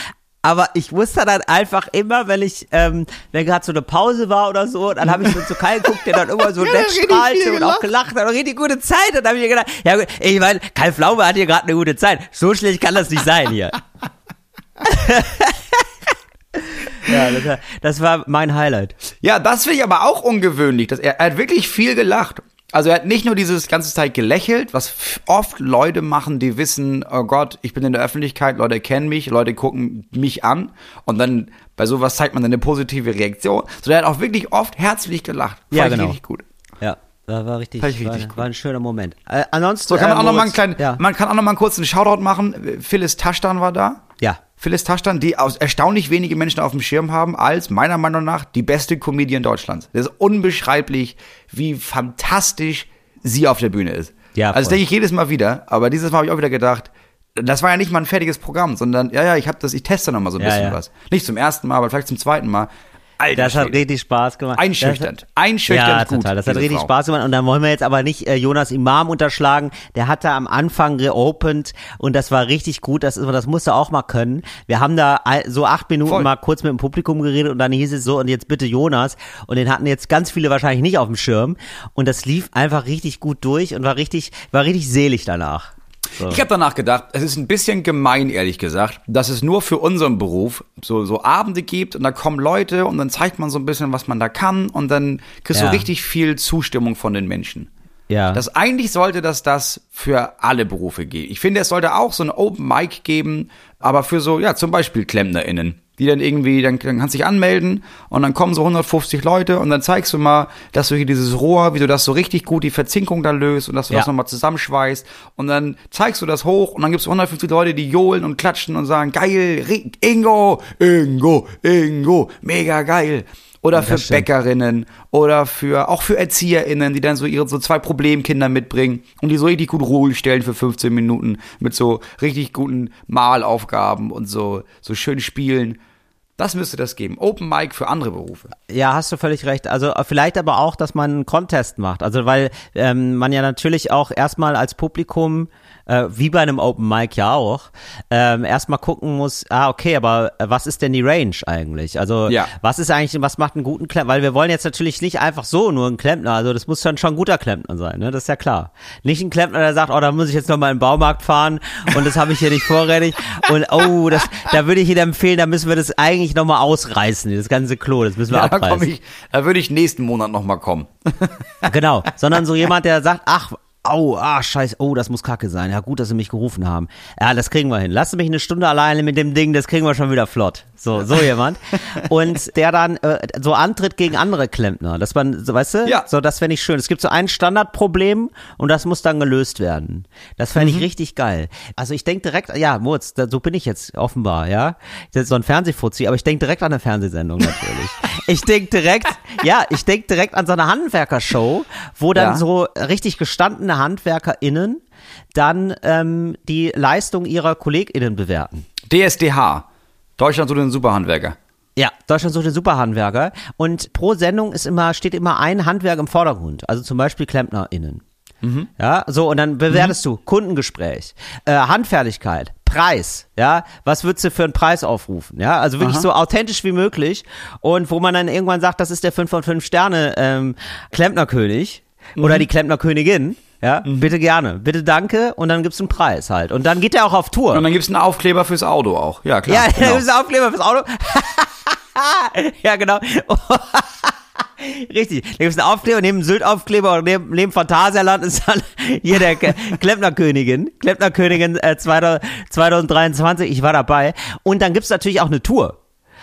Aber ich wusste dann einfach immer, wenn ich, ähm, wenn gerade so eine Pause war oder so, dann habe ich so zu Kai geguckt, der dann immer so <laughs> Ja, nett der hat richtig strahlte viel und auch gelacht hat und richtig gute Zeit. Und dann habe ich mir gedacht, ja gut, ich meine, Kai Pflaume hat hier gerade eine gute Zeit. So schlecht kann das nicht sein hier. <laughs> <laughs> ja, das war, das war mein Highlight. Ja, das finde ich aber auch ungewöhnlich. Dass er, er hat wirklich viel gelacht. Also er hat nicht nur dieses ganze Zeit gelächelt, was oft Leute machen, die wissen, oh Gott, ich bin in der Öffentlichkeit, Leute kennen mich, Leute gucken mich an und dann bei sowas zeigt man dann eine positive Reaktion. So er hat auch wirklich oft herzlich gelacht. Fand Ja, genau. richtig gut. Ja, War, war richtig, Fand ich war, richtig war ein schöner Moment. Äh, ansonsten, So, kann man äh, auch noch mal einen kleinen, Ja. man kann auch noch mal einen kurzen Shoutout machen. Phyllis Taschtan war da. ja. Phyllis Taschtan, die aus erstaunlich wenige Menschen auf dem Schirm haben, als meiner Meinung nach die beste Comedian Deutschlands. Das ist unbeschreiblich, wie fantastisch sie auf der Bühne ist. Ja, also denke ich jedes Mal wieder, aber dieses Mal habe ich auch wieder gedacht, das war ja nicht mal ein fertiges Programm, sondern ja, ja, ich habe das, ich teste noch mal so ein Ja, bisschen ja. was. Nicht zum ersten Mal, aber vielleicht zum zweiten Mal. Alter, Das hat Schwede. richtig Spaß gemacht. einschüchternd, Das, einschüchternd ja, gut. total. Das hat richtig Frau. Spaß gemacht. Und dann wollen wir jetzt aber nicht äh, Jonas Imam unterschlagen. Der hat da am Anfang geopend und das war richtig gut. Das, ist, das musst du auch mal können. Wir haben da so acht Minuten Voll. mal kurz mit dem Publikum geredet und dann hieß es so, und jetzt bitte Jonas. Und den hatten jetzt ganz viele wahrscheinlich nicht auf dem Schirm. Und das lief einfach richtig gut durch und war richtig, war richtig selig danach. So. Ich habe danach gedacht, es ist ein bisschen gemein, ehrlich gesagt, dass es nur für unseren Beruf so, so Abende gibt und da kommen Leute und dann zeigt man so ein bisschen, was man da kann und dann kriegst Ja. du richtig viel Zustimmung von den Menschen. Ja. Das eigentlich sollte das das für alle Berufe geben. Ich finde, es sollte auch so ein Open Mic geben, aber für so, ja, zum Beispiel KlempnerInnen, die dann irgendwie, dann, dann kannst du dich anmelden und dann kommen so 150 Leute und dann zeigst du mal, dass du hier dieses Rohr, wie du das so richtig gut, die Verzinkung da löst und dass du Ja. das nochmal zusammenschweißt und dann zeigst du das hoch und dann gibt's 150 Leute, die johlen und klatschen und sagen, geil, Ingo, Ingo, Ingo, mega geil. Oder für. Bäckerinnen oder für auch für ErzieherInnen, die dann so ihre so zwei Problemkinder mitbringen und die so richtig gut Ruhe stellen für 15 Minuten mit so richtig guten Malaufgaben und so so schön spielen. Das müsste das geben. Open Mic für andere Berufe. Ja, hast du völlig recht. Also äh, vielleicht aber auch, dass man einen Contest macht. Also weil ähm, man ja natürlich auch erstmal als Publikum, äh, wie bei einem Open Mic ja auch, ähm, erstmal gucken muss, ah, okay, aber äh, was ist denn die Range eigentlich? Also Ja. was ist eigentlich, was macht einen guten Klempner? Weil wir wollen jetzt natürlich nicht einfach so nur einen Klempner, also das muss dann schon ein guter Klempner sein, ne? Das ist ja klar. Nicht ein Klempner, der sagt, oh, da muss ich jetzt noch mal in den Baumarkt fahren und das habe ich hier nicht vorrätig. Und oh, das, da würde ich Ihnen empfehlen, da müssen wir das eigentlich noch mal ausreißen, das ganze Klo, das müssen wir Ja, da abreißen. komm ich, da würde ich nächsten Monat noch mal kommen. Genau, sondern so jemand, der sagt, ach, au, ah, scheiße, oh, das muss kacke sein. Ja, gut, dass sie mich gerufen haben. Ja, das kriegen wir hin. Lassen mich eine Stunde alleine mit dem Ding, das kriegen wir schon wieder flott. So, so <laughs> jemand. Und der dann äh, so antritt gegen andere Klempner. Dass man, so, weißt du? Ja. So, das fände ich schön. Es gibt so ein Standardproblem und das muss dann gelöst werden. Das fände ich richtig geil. Also ich denke direkt, ja, Moritz, da, so bin ich jetzt offenbar, ja. Das ist so ein Fernsehfuzzi, aber ich denke direkt an eine Fernsehsendung natürlich. <laughs> ich denke direkt, ja, ich denke direkt an so eine Handwerkershow, wo dann Ja. so richtig gestandene HandwerkerInnen dann ähm, die Leistung ihrer KollegInnen bewerten. DSDH. Deutschland sucht den Superhandwerker. Ja, Deutschland sucht den Superhandwerker. Und pro Sendung ist immer, steht immer ein Handwerk im Vordergrund. Also zum Beispiel KlempnerInnen. Ja, so, und dann bewertest du Kundengespräch, äh, Handfertigkeit, Preis, ja, was würdest du für einen Preis aufrufen, ja, also wirklich so authentisch wie möglich und wo man dann irgendwann sagt, das ist der 5 von 5 Sterne ähm, Klempnerkönig oder die Klempnerkönigin, ja, bitte gerne, bitte danke und dann gibt's einen Preis halt und dann geht der auch auf Tour. Und dann gibt's einen Aufkleber fürs Auto auch. Ja, klar. Ja, <laughs> genau. ist ein Aufkleber fürs Auto. <laughs> ja, genau. <laughs> Richtig. Da gibt es einen Aufkleber, neben Sylt-Aufkleber und neben, neben Phantasialand ist dann hier der Klempnerkönigin. Klempnerkönigin äh, 2000 2023, ich war dabei. Und dann gibt's natürlich auch eine Tour.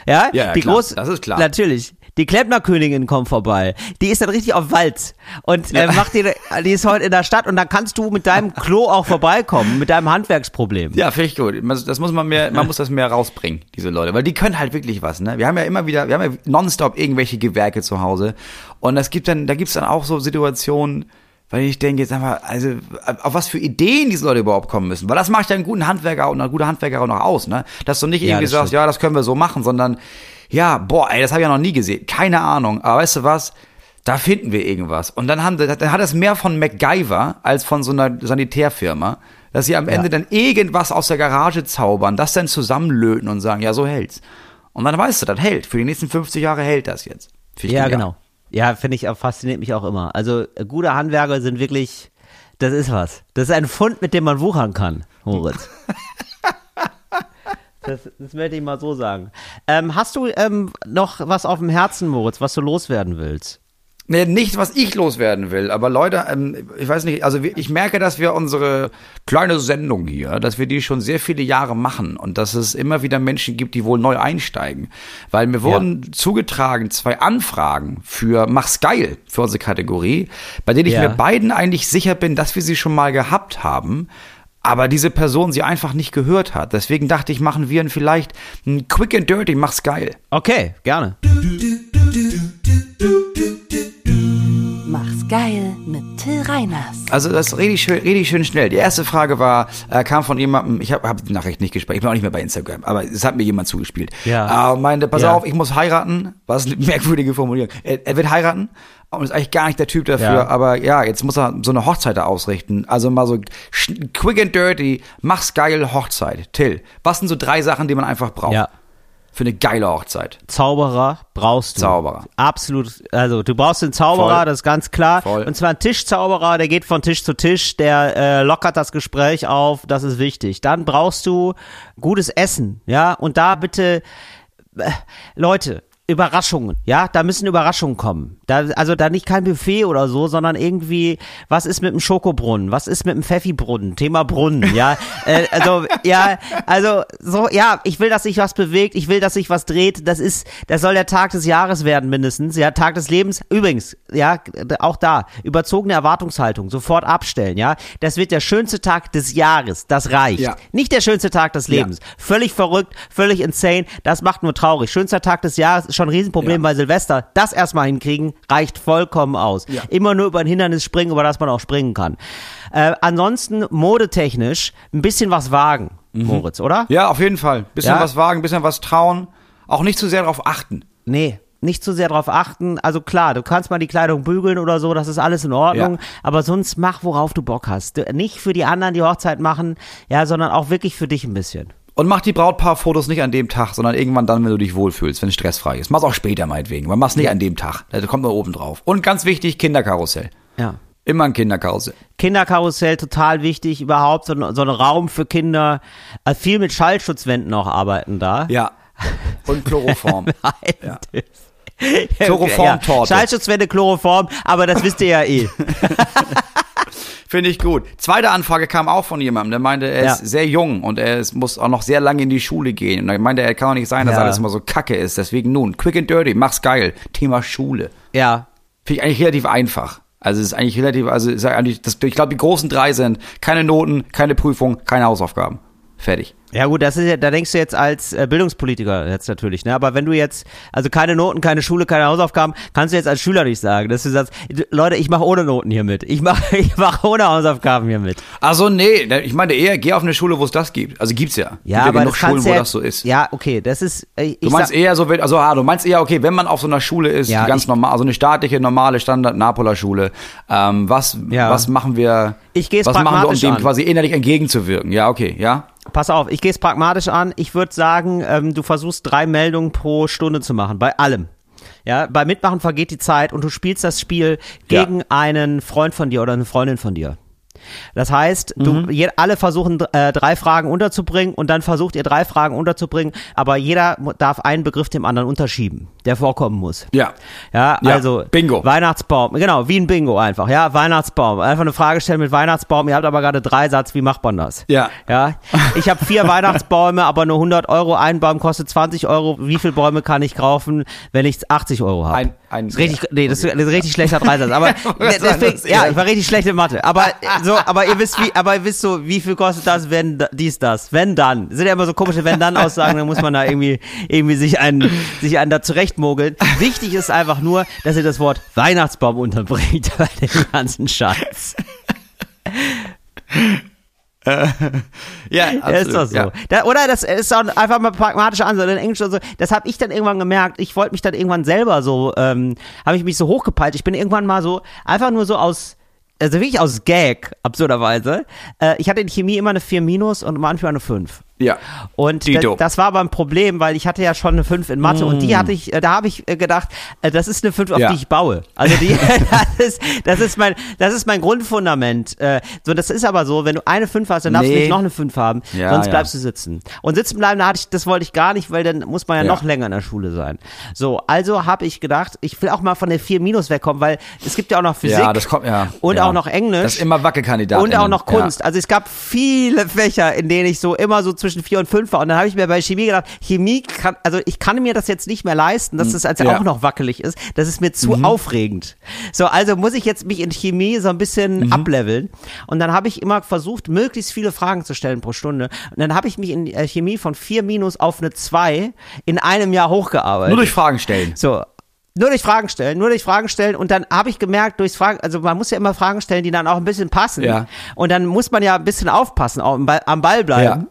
Ja, Ja, ja, die klar. groß, Das ist klar. Natürlich. Die Klempnerkönigin kommt vorbei. Die ist dann richtig auf Walz und äh, macht die, die ist heute in der Stadt und da kannst du mit deinem Klo auch vorbeikommen, mit deinem Handwerksproblem. Ja, finde ich gut. Das muss man mehr, man <laughs> muss das mehr rausbringen, diese Leute, weil die können halt wirklich was, ne? Wir haben ja immer wieder, wir haben ja nonstop irgendwelche Gewerke zu Hause und es gibt dann, da gibt's dann auch so Situationen, weil ich denke jetzt einfach, also auf was für Ideen diese Leute überhaupt kommen müssen, weil das macht ja einen guten Handwerker und eine gute Handwerkerin auch aus, ne? Dass du nicht Ja, irgendwie das sagst, stimmt. ja, das können wir so machen, sondern ja, boah, ey, das habe ich ja noch nie gesehen, keine Ahnung, aber weißt du was? Da finden wir irgendwas. Und dann, haben, dann hat es mehr von MacGyver als von so einer Sanitärfirma, dass sie am Ende dann irgendwas aus der Garage zaubern, das dann zusammenlöten und sagen, ja, so hält's. Und dann weißt du, das hält. Für die nächsten 50 Jahre hält das jetzt. Ich Ja, genau. Ja, finde ich fasziniert mich auch immer. Also, äh, gute Handwerker sind wirklich, das ist was. Das ist ein Fund, mit dem man wuchern kann, Moritz. <laughs> Das, das möchte ich mal so sagen. Ähm, hast du ähm, noch was auf dem Herzen, Moritz, was du loswerden willst? Nee, nicht, was ich loswerden will, aber Leute, ähm, ich weiß nicht, also ich merke, dass wir unsere kleine Sendung hier, dass wir die schon sehr viele Jahre machen und dass es immer wieder Menschen gibt, die wohl neu einsteigen. Weil mir wurden zugetragen zwei Anfragen für Mach's geil für unsere Kategorie, bei denen ich Ja. mir beiden eigentlich sicher bin, dass wir sie schon mal gehabt haben. Aber diese Person sie einfach nicht gehört hat. Deswegen dachte ich, machen wir vielleicht ein Quick and Dirty, mach's geil. Okay, gerne. Geil mit Till Reiners. Also das ist richtig schön, richtig schön schnell. Die erste Frage war, äh, kam von jemandem, ich habe hab die Nachricht nicht gespielt, ich bin auch nicht mehr bei Instagram, aber es hat mir jemand zugespielt. Ja. Äh, meinte, pass Ja. auf, ich muss heiraten. Was eine <laughs> merkwürdige Formulierung. Er, er wird heiraten und ist eigentlich gar nicht der Typ dafür, Ja. aber ja, jetzt muss er so eine Hochzeit da ausrichten. Also mal so quick and dirty, mach's geil Hochzeit. Till, was sind so drei Sachen, die man einfach braucht Ja. Für eine geile Hochzeit? Zauberer brauchst du. Zauberer. Absolut. Also du brauchst den Zauberer, Voll. das ist ganz klar. Voll. Und zwar ein Tischzauberer, der geht von Tisch zu Tisch, der äh, lockert das Gespräch auf, das ist wichtig. Dann brauchst du gutes Essen, ja, und da bitte äh, Leute, Überraschungen, ja, da müssen Überraschungen kommen. Da, also da nicht kein Buffet oder so, sondern irgendwie, was ist mit dem Schokobrunnen, was ist mit dem Pfeffibrunnen, Thema Brunnen, ja, äh, also, ja, also, so, ja, ich will, dass sich was bewegt, ich will, dass sich was dreht, das ist, das soll der Tag des Jahres werden mindestens, ja, Tag des Lebens, übrigens, ja, auch da, überzogene Erwartungshaltung, sofort abstellen, ja, das wird der schönste Tag des Jahres, das reicht. Ja. Nicht der schönste Tag des Ja. Lebens. Völlig verrückt, völlig insane. Das macht nur traurig. Schönster Tag des Jahres schon ein Riesenproblem Ja. bei Silvester. Das erstmal hinkriegen, reicht vollkommen aus. Ja. Immer nur über ein Hindernis springen, über das man auch springen kann. Äh, ansonsten modetechnisch ein bisschen was wagen, Moritz, oder? Ja, auf jeden Fall. Bisschen Ja. was wagen, bisschen was trauen. Auch nicht zu sehr darauf achten. Nee. Nicht zu sehr drauf achten. Also klar, du kannst mal die Kleidung bügeln oder so, das ist alles in Ordnung. Ja. Aber sonst mach, worauf du Bock hast. Nicht für die anderen die Hochzeit machen, ja, sondern auch wirklich für dich ein bisschen. Und mach die Brautpaarfotos nicht an dem Tag, sondern irgendwann dann, wenn du dich wohlfühlst, wenn es stressfrei ist. Mach's auch später meinetwegen, aber mach's nicht an dem Tag. Das kommt nur oben drauf. Und ganz wichtig, Kinderkarussell. Ja. Immer ein Kinderkarussell. Kinderkarussell total wichtig, überhaupt so, ein- so ein Raum für Kinder. Äh, viel mit Schallschutzwänden auch arbeiten da. Ja. Und Chloroform. <laughs> ja. Chloroformtorte. Schallschutzwände, Chloroform, aber das wisst ihr ja eh. <laughs> Finde ich gut. Zweite Anfrage kam auch von jemandem, der meinte, er Ja. ist sehr jung und er ist, muss auch noch sehr lange in die Schule gehen. Und er meinte, er kann doch nicht sein, dass Ja. alles immer so kacke ist. Deswegen nun, quick and dirty, mach's geil. Thema Schule. Ja. Finde ich eigentlich relativ einfach. Also es ist eigentlich relativ, also ist eigentlich, das, ich glaube, die großen drei sind keine Noten, keine Prüfung, keine Hausaufgaben. Fertig. Ja gut, das ist ja, da denkst du jetzt als äh, Bildungspolitiker jetzt natürlich, ne? Aber wenn du jetzt, also keine Noten, keine Schule, keine Hausaufgaben, kannst du jetzt als Schüler nicht sagen, dass du sagst, Leute, ich mache ohne Noten hier mit. Ich mache <laughs> ich mach ohne Hausaufgaben hier mit. Also nee, ich meine eher, geh auf eine Schule, wo es das gibt. Also gibt's ja. Ja, gibt aber genug das Schulen, wo ja, das so ist. Ja, okay, das ist. äh, Ich Du meinst sag, eher so, also ah, du meinst eher, okay, wenn man auf so einer Schule ist, Ja, die ganz ich- normal, also eine staatliche, normale Standard-Napoler-Schule, ähm, was, Ja. was machen wir, Ich was machen wir, um dem an. quasi innerlich entgegenzuwirken? Ja, okay, ja. Pass auf, ich gehe es pragmatisch an. Ich würde sagen, ähm, du versuchst drei Meldungen pro Stunde zu machen, bei allem. Ja, bei Mitmachen vergeht die Zeit und du spielst das Spiel Ja. gegen einen Freund von dir oder eine Freundin von dir. Das heißt, du, Mhm. je, alle versuchen äh, drei Fragen unterzubringen und dann versucht ihr drei Fragen unterzubringen, aber jeder darf einen Begriff dem anderen unterschieben, der vorkommen muss. Ja. Ja, Ja, also Bingo. Weihnachtsbaum, genau, wie ein Bingo einfach, ja, Weihnachtsbaum. Einfach eine Frage stellen mit Weihnachtsbaum, ihr habt aber gerade drei Satz, wie macht man das? Ja. Ja, ich habe vier <laughs> Weihnachtsbäume, aber nur 100 Euro, ein Baum kostet 20 Euro. Wie viele Bäume kann ich kaufen, wenn ich 80 Euro habe? Ein- ein- richtig, nee, das ist, ist richtig schlechter Dreisatz. Aber <laughs> deswegen, ja, ich war richtig schlecht in Mathe. Aber so, aber ihr wisst wie, aber ihr wisst so, wie viel kostet das, wenn dies das, wenn dann. Das sind ja immer so komische wenn dann Aussagen, dann muss man da irgendwie irgendwie sich einen sich einen da zurechtmogeln. Wichtig ist einfach nur, dass ihr das Wort Weihnachtsbaum unterbringt bei dem ganzen Scheiß. Ja, Ja, ist absolut, doch so. Ja. Da, oder das ist auch einfach mal pragmatische Ansatz in Englisch und so. Das habe ich dann irgendwann gemerkt. Ich wollte mich dann irgendwann selber so, ähm, habe ich mich so hochgepeilt. Ich bin irgendwann mal so, einfach nur so aus, also wirklich aus Gag, absurderweise. Äh, ich hatte in Chemie immer eine 4 minus und manchmal eine 5. Ja. Und Dito. da, das war aber ein Problem, weil ich hatte ja schon eine 5 in Mathe und die hatte ich, äh, da habe ich äh, gedacht, äh, das ist eine 5, auf Ja. die ich baue. Also die, <laughs> <laughs> das ist, das ist mein, das ist mein Grundfundament. So, das ist aber so, wenn du eine 5 hast, dann darfst du Nee. nicht noch eine 5 haben, Ja, sonst ja. bleibst du sitzen. Und sitzen bleiben, da hatte ich, das wollte ich gar nicht, weil dann muss man ja, Ja. noch länger in der Schule sein. So, also habe ich gedacht, ich will auch mal von der 4 minus wegkommen, weil es gibt ja auch noch Physik. Ja, das kommt, ja. Und ja. auch noch Englisch. Das ist immer Wackelkandidat. Und auch noch Kunst. Also es gab viele Fächer, in denen ich so immer so zwischen vier und fünf war. Und dann habe ich mir bei Chemie gedacht, Chemie kann, also ich kann mir das jetzt nicht mehr leisten, dass das als Ja. auch noch wackelig ist. Das ist mir zu aufregend. So, also muss ich jetzt mich in Chemie so ein bisschen ableveln. Und dann habe ich immer versucht, möglichst viele Fragen zu stellen pro Stunde. Und dann habe ich mich in äh, Chemie von vier minus auf eine zwei in einem Jahr hochgearbeitet. Nur durch Fragen stellen. So. Nur durch Fragen stellen, nur durch Fragen stellen und dann habe ich gemerkt, durchs Fragen, also man muss ja immer Fragen stellen, die dann auch ein bisschen passen. Ja. Und dann muss man ja ein bisschen aufpassen, auch am Ball, am Ball bleiben.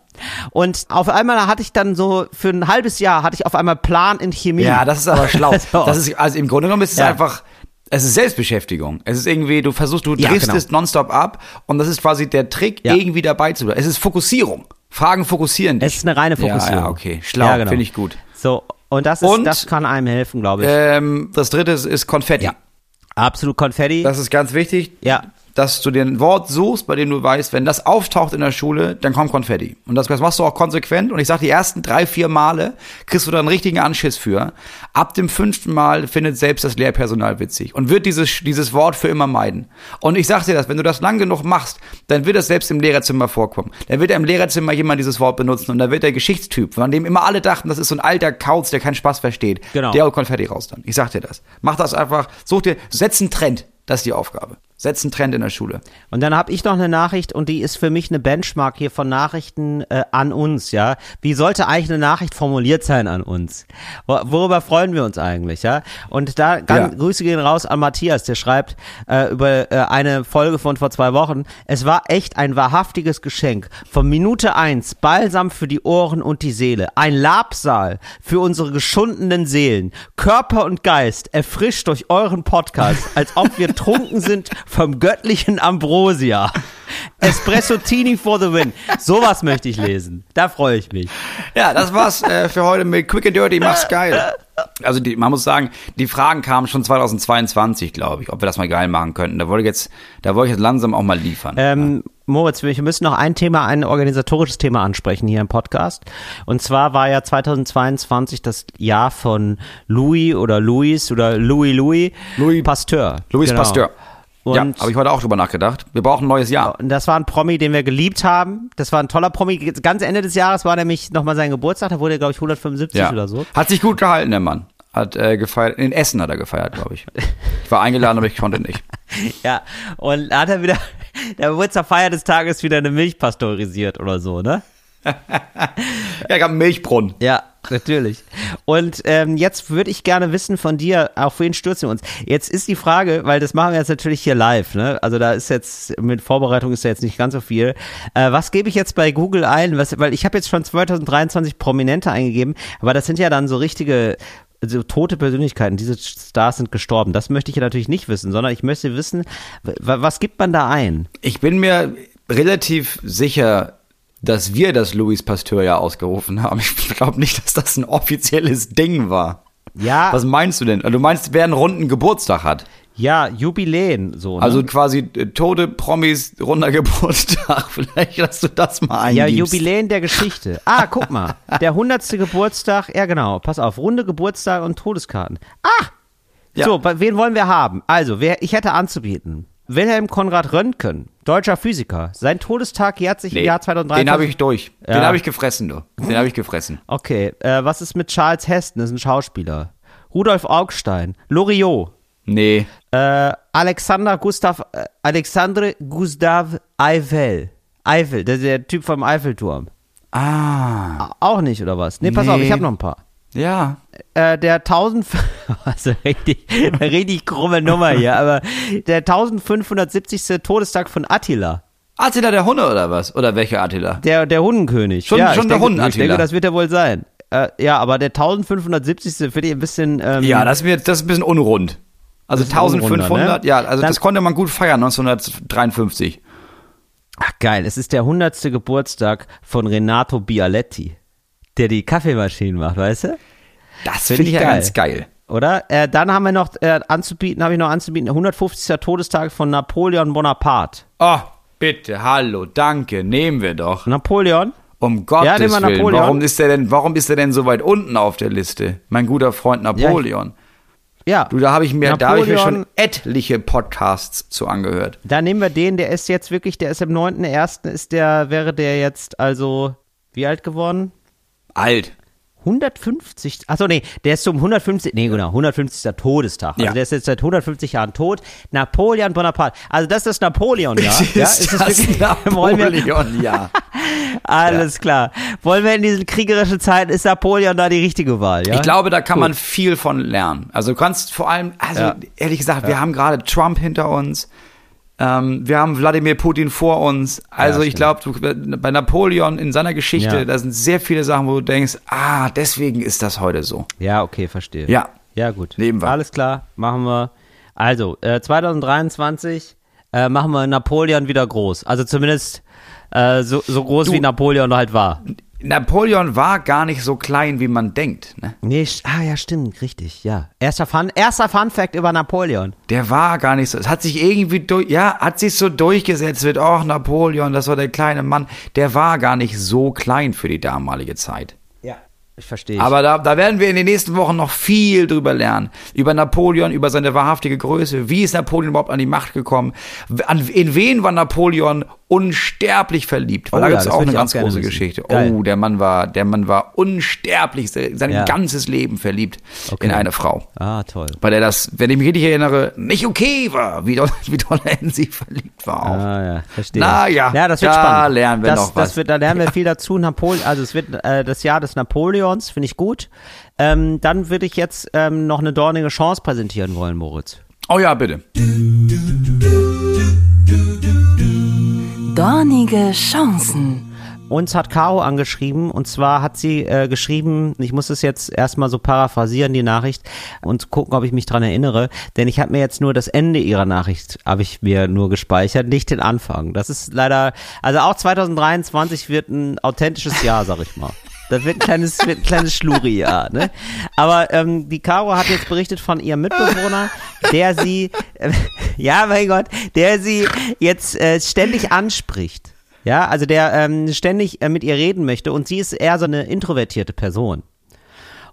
Und auf einmal hatte ich dann so, für ein halbes Jahr hatte ich auf einmal Plan in Chemie. Ja, das ist aber schlau. <laughs> So. Das ist, also im Grunde genommen ist es Ja. einfach, es ist Selbstbeschäftigung. Es ist irgendwie, du versuchst, du Ja, driftest genau. nonstop ab und das ist quasi der Trick, Ja. irgendwie dabei zu bleiben. Es ist Fokussierung. Fragen fokussieren dich. es ist eine reine Fokussierung. Ja, ja, okay. Schlau, Ja, genau. finde ich gut. So, und das ist, Und- das kann einem helfen, glaube ich. Ähm, das dritte ist, ist Konfetti. Ja. Absolut Konfetti. Das ist ganz wichtig. Ja. Dass du dir ein Wort suchst, bei dem du weißt, wenn das auftaucht in der Schule, dann kommt Konfetti. Und das, das machst du auch konsequent. Und ich sag, die ersten drei, vier Male kriegst du da einen richtigen Anschiss für. Ab dem fünften Mal findet selbst das Lehrpersonal witzig und wird dieses, dieses Wort für immer meiden. Und ich sag dir das, wenn du das lang genug machst, dann wird das selbst im Lehrerzimmer vorkommen. Dann wird im Lehrerzimmer jemand dieses Wort benutzen und dann wird der Geschichtstyp, von dem immer alle dachten, das ist so ein alter Kauz, der keinen Spaß versteht. Genau. Der holt Konfetti raus dann. Ich sag dir das. Mach das einfach, such dir, setz einen Trend. Das ist die Aufgabe. Setz einen Trend in der Schule. Und dann habe ich noch eine Nachricht und die ist für mich eine Benchmark hier von Nachrichten äh, an uns, ja. Wie sollte eigentlich eine Nachricht formuliert sein an uns? Wo, worüber freuen wir uns eigentlich, ja? Und da ganz, Ja. Grüße gehen raus an Matthias, der schreibt äh, über äh, eine Folge von vor zwei Wochen. Es war echt ein wahrhaftiges Geschenk. Von Minute eins Balsam für die Ohren und die Seele. Ein Labsaal für unsere geschundenen Seelen. Körper und Geist erfrischt durch euren Podcast, als ob wir <laughs> trunken sind vom göttlichen Ambrosia. Espressotini for the win. Sowas möchte ich lesen. Da freue ich mich. Ja, das war's äh, für heute mit Quick and Dirty. Mach's geil. Also die, man muss sagen, die Fragen kamen schon 2022, glaube ich, ob wir das mal geil machen könnten. Da wollte ich jetzt, da wollte ich jetzt langsam auch mal liefern. Ähm, Moritz, wir müssen noch ein Thema, ein organisatorisches Thema ansprechen hier im Podcast. Und zwar war ja 2022 das Jahr von Louis oder Louis oder Louis Louis, Louis- Pasteur. Louis Genau. Pasteur. Ja, Und- habe ich heute auch drüber nachgedacht. Wir brauchen ein neues Jahr. Und das war ein Promi, den wir geliebt haben. Das war ein toller Promi. Ganz Ende des Jahres war nämlich nochmal sein Geburtstag. Da wurde er, glaube ich, 175 Ja. oder so. Hat sich gut gehalten, der Mann. Hat äh, gefeiert. In Essen hat er gefeiert, glaube ich. Ich war eingeladen, aber ich konnte nicht. <laughs> Ja. Und da hat er wieder, <laughs> der wurde zur Feier des Tages wieder eine Milch pasteurisiert oder so, ne? <laughs> Ja, gab einen Milchbrunnen. Ja, natürlich. Und ähm, jetzt würde ich gerne wissen von dir, auf wen stürzen wir uns? Jetzt ist die Frage, weil das machen wir jetzt natürlich hier live, ne? Also da ist jetzt, mit Vorbereitung ist da jetzt nicht ganz so viel. Äh, was gebe ich jetzt bei Google ein? Was, weil ich habe jetzt schon 2023 Prominente eingegeben, aber das sind ja dann so richtige so tote Persönlichkeiten, diese Stars sind gestorben. Das möchte ich ja natürlich nicht wissen, sondern ich möchte wissen, was gibt man da ein? Ich bin mir relativ sicher, dass wir das Louis Pasteur ja ausgerufen haben. <laughs> Ich glaube nicht, dass das ein offizielles Ding war. Ja, Was meinst du denn? Du meinst, wer einen runden Geburtstag hat? ja, Jubiläen, so. Ne? Also quasi äh, tote Promis, runder <laughs> Geburtstag. Vielleicht, dass du das mal Ja, eingibst. Jubiläen der Geschichte. Ah, guck mal. Der hundertste Geburtstag, ja genau, pass auf, runde Geburtstag und Todeskarten. Ah! Ja. So, bei, wen wollen wir haben? Also, wer, ich hätte anzubieten. Wilhelm Konrad Röntgen, deutscher Physiker. Sein Todestag jährt sich im Jahr 2023. Den habe ich durch. Den Ja. habe ich gefressen, du. Den habe ich gefressen. Okay, äh, was ist mit Charles Heston? Das ist ein Schauspieler. Rudolf Augstein. Loriot. Nee. Äh, Alexander Gustav, äh, Alexandre Gustav Eiffel. Eiffel, der, der Typ vom Eiffelturm. Ah. Auch nicht, oder was? Nee, pass auf, Nee. ich habe noch ein paar. Ja. äh, der 1000, <laughs> also richtig, richtig krumme Nummer hier, aber der 1570. Todestag von Attila, Attila der Hunde oder was? Oder welcher Attila? der, der Hundenkönig. Schon- ja, schon ich der denke, Hunden- Ich Attila. denke, das wird er wohl sein. Äh, ja, aber der 1570. finde ich ein bisschen, ähm, Ja, das, wird, das ist ein bisschen unrund. Also Das ist ein Unrunder, 1500, ne? ja, also Dann- das konnte man gut feiern, 1953. Ach geil, es ist der 100. Geburtstag von Renato Bialetti, der die Kaffeemaschinen macht, weißt du? Das Find finde ich ja ich geil. ganz geil. Oder? Äh, dann haben wir noch äh, anzubieten, habe ich noch anzubieten, 150. Todestag von Napoleon Bonaparte. Oh, bitte, hallo, danke, nehmen wir doch. Napoleon? Um Gottes wir Willen, Napoleon. warum ist der denn, warum ist der denn so weit unten auf der Liste? Mein guter Freund Napoleon. Ja. Du, da habe ich mir, da habe ich mir schon etliche Podcasts zu angehört. Da nehmen wir den, der ist jetzt wirklich, der ist im 9.1. ist der, wäre der jetzt also, wie alt geworden? Alt. 150, achso, nee, der ist zum 150, nee, genau, 150. Todestag. Also Ja. der ist jetzt seit 150 Jahren tot. Napoleon Bonaparte. Also das ist das Napoleon, ja. <laughs> ja ist das <laughs> wollen wir, Napoleon, ja. <laughs> alles klar. Wollen wir in diesen kriegerischen Zeiten, ist Napoleon da die richtige Wahl, ja? Ich glaube, da kann man viel von lernen. Also du kannst vor allem, also Ja. ehrlich gesagt, wir haben gerade Trump hinter uns. Ähm, wir haben Wladimir Putin vor uns. Also Ja, ich glaube, du- bei Napoleon in seiner Geschichte, Ja. da sind sehr viele Sachen, wo du denkst, ah, deswegen ist das heute so. Ja, okay, verstehe. Ja. Ja, gut. Nehmen wir. Alles klar, machen wir. Also, äh, 2023 äh, machen wir Napoleon wieder groß. Also zumindest äh, so, so groß wie Napoleon halt war. Napoleon war gar nicht so klein, wie man denkt. Ne? Nee, ah ja, stimmt, richtig, ja. Erster Fun, erster Fun Fact über Napoleon. Der war gar nicht so. Es hat sich irgendwie durch, ja, hat sich so durchgesetzt wird. Oh, Napoleon, das war der kleine Mann. Der war gar nicht so klein für die damalige Zeit. Ja. Ich verstehe. Aber da, da werden wir in den nächsten Wochen noch viel drüber lernen. Über Napoleon, über seine wahrhaftige Größe. Wie ist Napoleon überhaupt an die Macht gekommen? An, in wen war Napoleon unsterblich verliebt? Weil Oh da ja, gibt es das auch eine auch ganz gerne große wissen. Geschichte. Geil. Oh, der Mann war, der Mann war unsterblich, se- sein Ja. ganzes Leben verliebt Okay. in eine Frau. ah, toll. Bei der das, wenn ich mich richtig erinnere, nicht okay war, wie doll, <laughs> wie er in sie verliebt war auch. Ah, ja, verstehe. Na ja, ja, das wird da spannend. lernen wir das, noch was. Das wird, da lernen wir viel dazu. Napoleon, also es wird äh, das Jahr des Napoleons, finde ich gut. Ähm, dann würde ich jetzt ähm, noch eine dornige Chance präsentieren wollen, Moritz. Oh ja, bitte. Dornige Chancen. Uns hat Caro angeschrieben und zwar hat sie äh, geschrieben, ich muss es jetzt erstmal so paraphrasieren, die Nachricht, und gucken, ob ich mich dran erinnere, denn ich habe mir jetzt nur das Ende ihrer Nachricht, habe ich mir nur gespeichert, nicht den Anfang. Das ist leider, also auch 2023 wird ein authentisches Jahr, sag ich mal. Das wird ein kleines, wird ein kleines Schluri-Jahr, ne? Aber ähm, die Caro hat jetzt berichtet von ihrem Mitbewohner, der sie, äh, ja, mein Gott, der sie jetzt äh, ständig anspricht. Ja, also der ähm, ständig äh, mit ihr reden möchte und sie ist eher so eine introvertierte Person.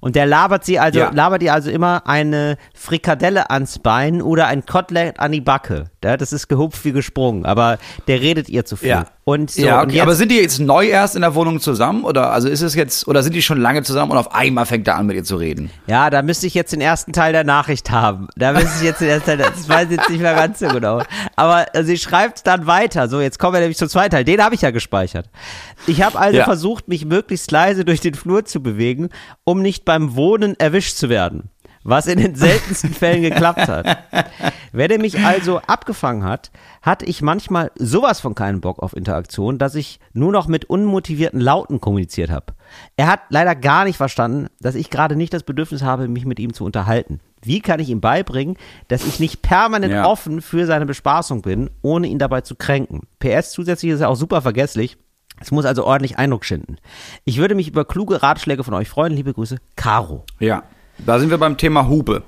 Und der labert sie also, Ja. labert ihr also immer eine Frikadelle ans Bein oder ein Kotelett an die Backe. Ja, das ist gehupft wie gesprungen, aber der redet ihr zu viel. Ja. Und so, ja, und okay. jetzt, aber sind die jetzt neu erst in der Wohnung zusammen oder also ist es jetzt oder sind die schon lange zusammen und auf einmal fängt er an mit ihr zu reden? Ja, da müsste ich jetzt den ersten Teil der Nachricht haben. Da müsste ich jetzt den ersten Teil, das weiß ich jetzt nicht mehr ganz so genau. Aber äh, sie schreibt dann weiter. So, jetzt kommen wir nämlich zum zweiten Teil. Den habe ich ja gespeichert. Ich habe also Ja. versucht, mich möglichst leise durch den Flur zu bewegen, um nicht beim Wohnen erwischt zu werden. Was in den seltensten Fällen geklappt hat. Wer der mich also abgefangen hat, hatte ich manchmal sowas von keinen Bock auf Interaktion, dass ich nur noch mit unmotivierten Lauten kommuniziert habe. Er hat leider gar nicht verstanden, dass ich gerade nicht das Bedürfnis habe, mich mit ihm zu unterhalten. Wie kann ich ihm beibringen, dass ich nicht permanent Ja. offen für seine Bespaßung bin, ohne ihn dabei zu kränken? PS zusätzlich ist er auch super vergesslich. Es muss also ordentlich Eindruck schinden. Ich würde mich über kluge Ratschläge von euch freuen. Liebe Grüße, Caro. Ja, da sind wir beim Thema Hupe,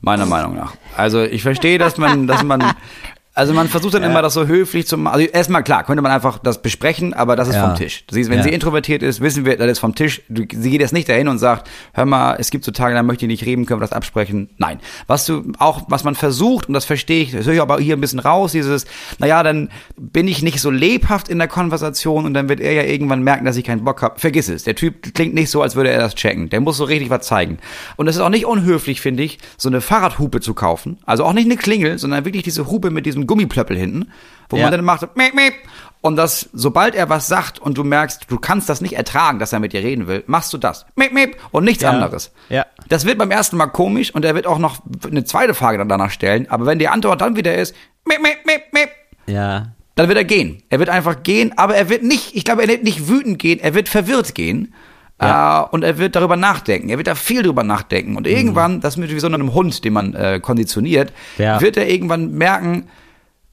meiner Meinung nach. Also ich verstehe, dass man, dass man, <laughs> also man versucht dann immer, das so höflich zu machen. Also erstmal klar, könnte man einfach das besprechen, aber das ist Ja. vom Tisch. Sie ist, wenn Ja. sie introvertiert ist, wissen wir, das ist vom Tisch. Sie geht jetzt nicht dahin und sagt, hör mal, es gibt so Tage, da möchte ich nicht reden, können wir das absprechen? Nein. Was du auch, was man versucht, und das verstehe ich, das höre ich aber hier ein bisschen raus, dieses, naja, dann bin ich nicht so lebhaft in der Konversation und dann wird er ja irgendwann merken, dass ich keinen Bock habe. Vergiss es. Der Typ klingt nicht so, als würde er das checken. Der muss so richtig was zeigen. Und es ist auch nicht unhöflich, finde ich, so eine Fahrradhupe zu kaufen. Also auch nicht eine Klingel, sondern wirklich diese Hupe mit diesem Gummiplöppel hinten, wo Ja. man dann macht, miep, miep. und das, sobald er was sagt und du merkst, du kannst das nicht ertragen, dass er mit dir reden will, machst du das. Miep, miep, und nichts Ja. anderes. Ja. Das wird beim ersten Mal komisch und er wird auch noch eine zweite Frage dann danach stellen, aber wenn die Antwort dann wieder ist, miep, miep, miep, miep, Ja. dann wird er gehen. Er wird einfach gehen, aber er wird nicht, ich glaube, er wird nicht wütend gehen, er wird verwirrt gehen. Ja. Äh, und er wird darüber nachdenken. Er wird da viel drüber nachdenken. Und irgendwann, das ist wie so einem Hund, den man äh, konditioniert, Ja. wird er irgendwann merken,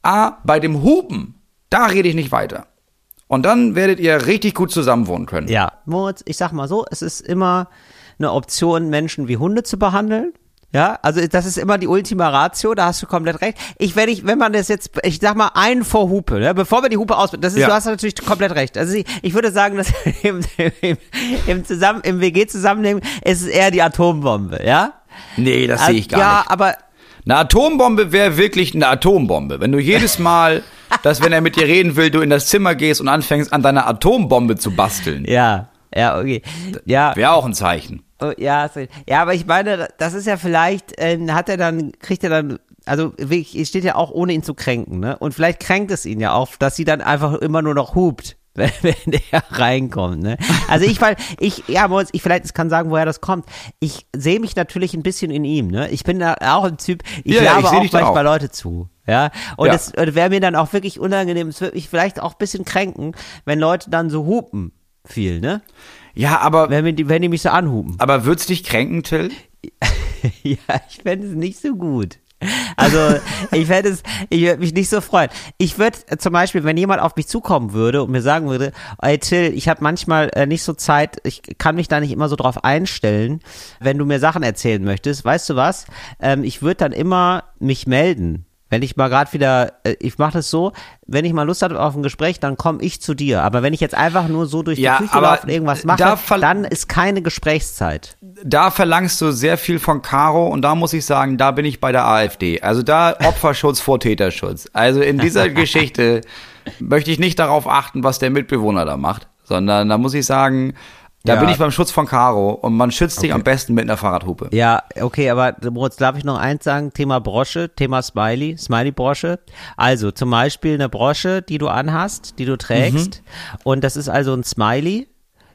ah, bei dem Hupen, Da rede ich nicht weiter. Und dann werdet ihr richtig gut zusammenwohnen können. Ja, Moritz, ich sag mal so, es ist immer eine Option, Menschen wie Hunde zu behandeln. Ja, also das ist immer die Ultima Ratio, da hast du komplett recht. Ich, wenn ich, wenn man das jetzt, ich sag mal, einen vor Hupe, ne, bevor wir die Hupe aus, das ist, Ja. du hast natürlich komplett recht. Also ich, ich würde sagen, dass <laughs> im, im, im zusammen, im WG-Zusammenleben ist es eher die Atombombe, ja? Nee, das sehe ich gar ja, nicht. aber Eine Atombombe wäre wirklich eine Atombombe. Wenn du jedes Mal, <laughs> dass wenn er mit dir reden will, du in das Zimmer gehst und anfängst, an deiner Atombombe zu basteln. ja, ja, okay. Ja, Wäre auch ein Zeichen. Oh, ja, ja, aber ich meine, das ist ja vielleicht, ähm, hat er dann, kriegt er dann, also steht ja auch ohne ihn zu kränken, ne? Und vielleicht kränkt es ihn ja auch, dass sie dann einfach immer nur noch hupt, <laughs> wenn, wenn er reinkommt, ne? Also ich, weil, ich, ja, ich vielleicht, ich kann sagen, woher das kommt. Ich sehe mich natürlich ein bisschen in ihm, ne? Ich bin da auch ein Typ, ich Ja, ja, labe ich seh auch manchmal auch. Leute zu. Ja, und Ja. es wäre mir dann auch wirklich unangenehm, es würde mich vielleicht auch ein bisschen kränken, wenn Leute dann so hupen viel, ne? Ja, aber, Wenn, die, wenn die mich so anhupen. aber wird's dich kränken, Till? <laughs> Ja, ich fände es nicht so gut. Also, ich fände es, ich würde mich nicht so freuen. Ich würde äh, zum Beispiel, wenn jemand auf mich zukommen würde und mir sagen würde, ey Till, ich habe manchmal äh, nicht so Zeit, ich kann mich da nicht immer so drauf einstellen, wenn du mir Sachen erzählen möchtest, weißt du was? Ähm, ich würde dann immer mich melden. Wenn ich mal gerade wieder, äh, ich mache das so, wenn ich mal Lust habe auf ein Gespräch, dann komme ich zu dir. Aber wenn ich jetzt einfach nur so durch die Ja, Küche laufe und irgendwas mache, da dann ist keine Gesprächszeit. Da verlangst du sehr viel von Caro und da muss ich sagen, da bin ich bei der AfD. Also da <laughs> Opferschutz vor Täterschutz. Also in dieser Geschichte <laughs> möchte ich nicht darauf achten, was der Mitbewohner da macht, sondern da muss ich sagen, da Ja. bin ich beim Schutz von Caro und man schützt dich am besten mit einer Fahrradhupe. Ja, okay, aber Moritz, darf ich noch eins sagen? Thema Brosche, Thema Smiley, Smiley-Brosche. Also zum Beispiel eine Brosche, die du anhast, die du trägst. Und das ist also ein Smiley.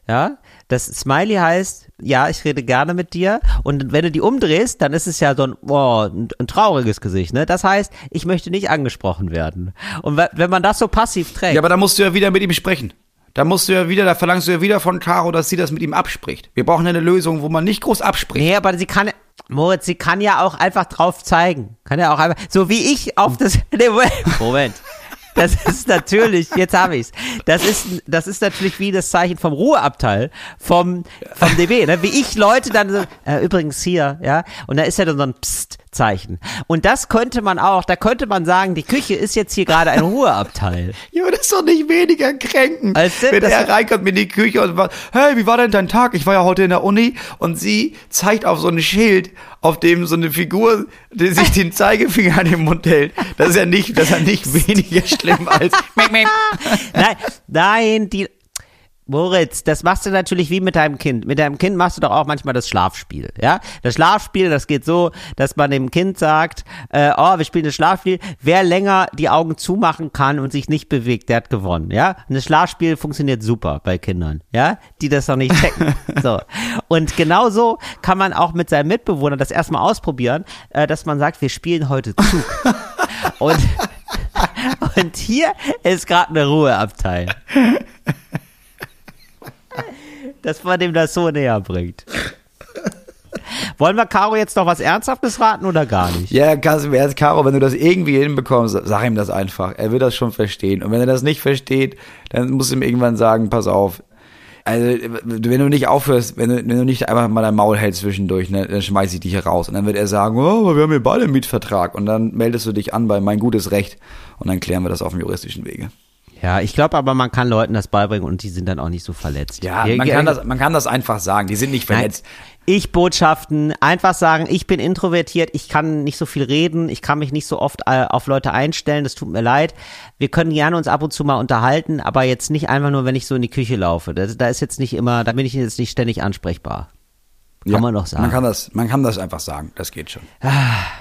Ja, das Smiley heißt, ja, ich rede gerne mit dir. Und wenn du die umdrehst, dann ist es ja so ein, oh, ein, ein trauriges Gesicht. Ne? Das heißt, ich möchte nicht angesprochen werden. Und we- wenn man das so passiv trägt, Ja, aber da musst du ja wieder mit ihm sprechen. Da musst du ja wieder, da verlangst du ja wieder von Caro, dass sie das mit ihm abspricht. Wir brauchen eine Lösung, wo man nicht groß abspricht. Nee, aber sie kann, Moritz, sie kann ja auch einfach drauf zeigen. Kann ja auch einfach, so wie ich auf das, <laughs> Moment. Das ist natürlich, jetzt habe ich's. Das ist, das ist natürlich wie das Zeichen vom Ruheabteil vom, vom DB, ne? Wie ich Leute dann so, äh, übrigens hier, ja, und da ist ja dann so ein Psst-Zeichen. Und das könnte man auch, da könnte man sagen, die Küche ist jetzt hier gerade ein Ruheabteil. Ja, aber das ist doch nicht weniger kränken, Als wenn das- er reinkommt in die Küche und sagt, hey, wie war denn dein Tag? Ich war ja heute in der Uni und sie zeigt auf so ein Schild, auf dem so eine Figur, die sich den Zeigefinger an den Mund hält. Das ist ja nicht, das ist ja nicht weniger schlimm als. <laughs> Nein, nein, die. Moritz, das machst du natürlich wie mit deinem Kind. Mit deinem Kind machst du doch auch manchmal das Schlafspiel, ja? Das Schlafspiel, das geht so, dass man dem Kind sagt, äh, oh, wir spielen das Schlafspiel. Wer länger die Augen zumachen kann und sich nicht bewegt, der hat gewonnen, ja? Und das Schlafspiel funktioniert super bei Kindern, ja? Die das noch nicht checken. <laughs> so. Und genauso kann man auch mit seinem Mitbewohner das erstmal ausprobieren, äh, dass man sagt, wir spielen heute Zug. <laughs> und, <laughs> und hier ist gerade eine Ruheabteil. Dass man dem das so näher bringt. Wollen wir Caro jetzt noch was Ernsthaftes raten oder gar nicht? Ja, Kasimir, Caro, wenn du das irgendwie hinbekommst, sag ihm das einfach. Er wird das schon verstehen. Und wenn er das nicht versteht, dann musst du ihm irgendwann sagen, pass auf. Also, wenn du nicht aufhörst, wenn du, wenn du nicht einfach mal dein Maul hältst zwischendurch, ne, dann schmeiß ich dich hier raus. Und dann wird er sagen, oh, wir haben hier beide einen Mietvertrag. Und dann meldest du dich an bei mein gutes Recht. Und dann klären wir das auf dem juristischen Wege. Ja, ich glaube aber, man kann Leuten das beibringen und die sind dann auch nicht so verletzt. Ja, man kann das, man kann das einfach sagen. Die sind nicht Nein. verletzt. Ich Botschaften, einfach sagen, ich bin introvertiert, ich kann nicht so viel reden, ich kann mich nicht so oft äh, auf Leute einstellen, das tut mir leid. Wir können gerne uns ab und zu mal unterhalten, aber jetzt nicht einfach nur, wenn ich so in die Küche laufe. Da, da ist jetzt nicht immer, da bin ich jetzt nicht ständig ansprechbar. Kann Ja, man doch sagen. Man kann das, man kann das einfach sagen. Das geht schon.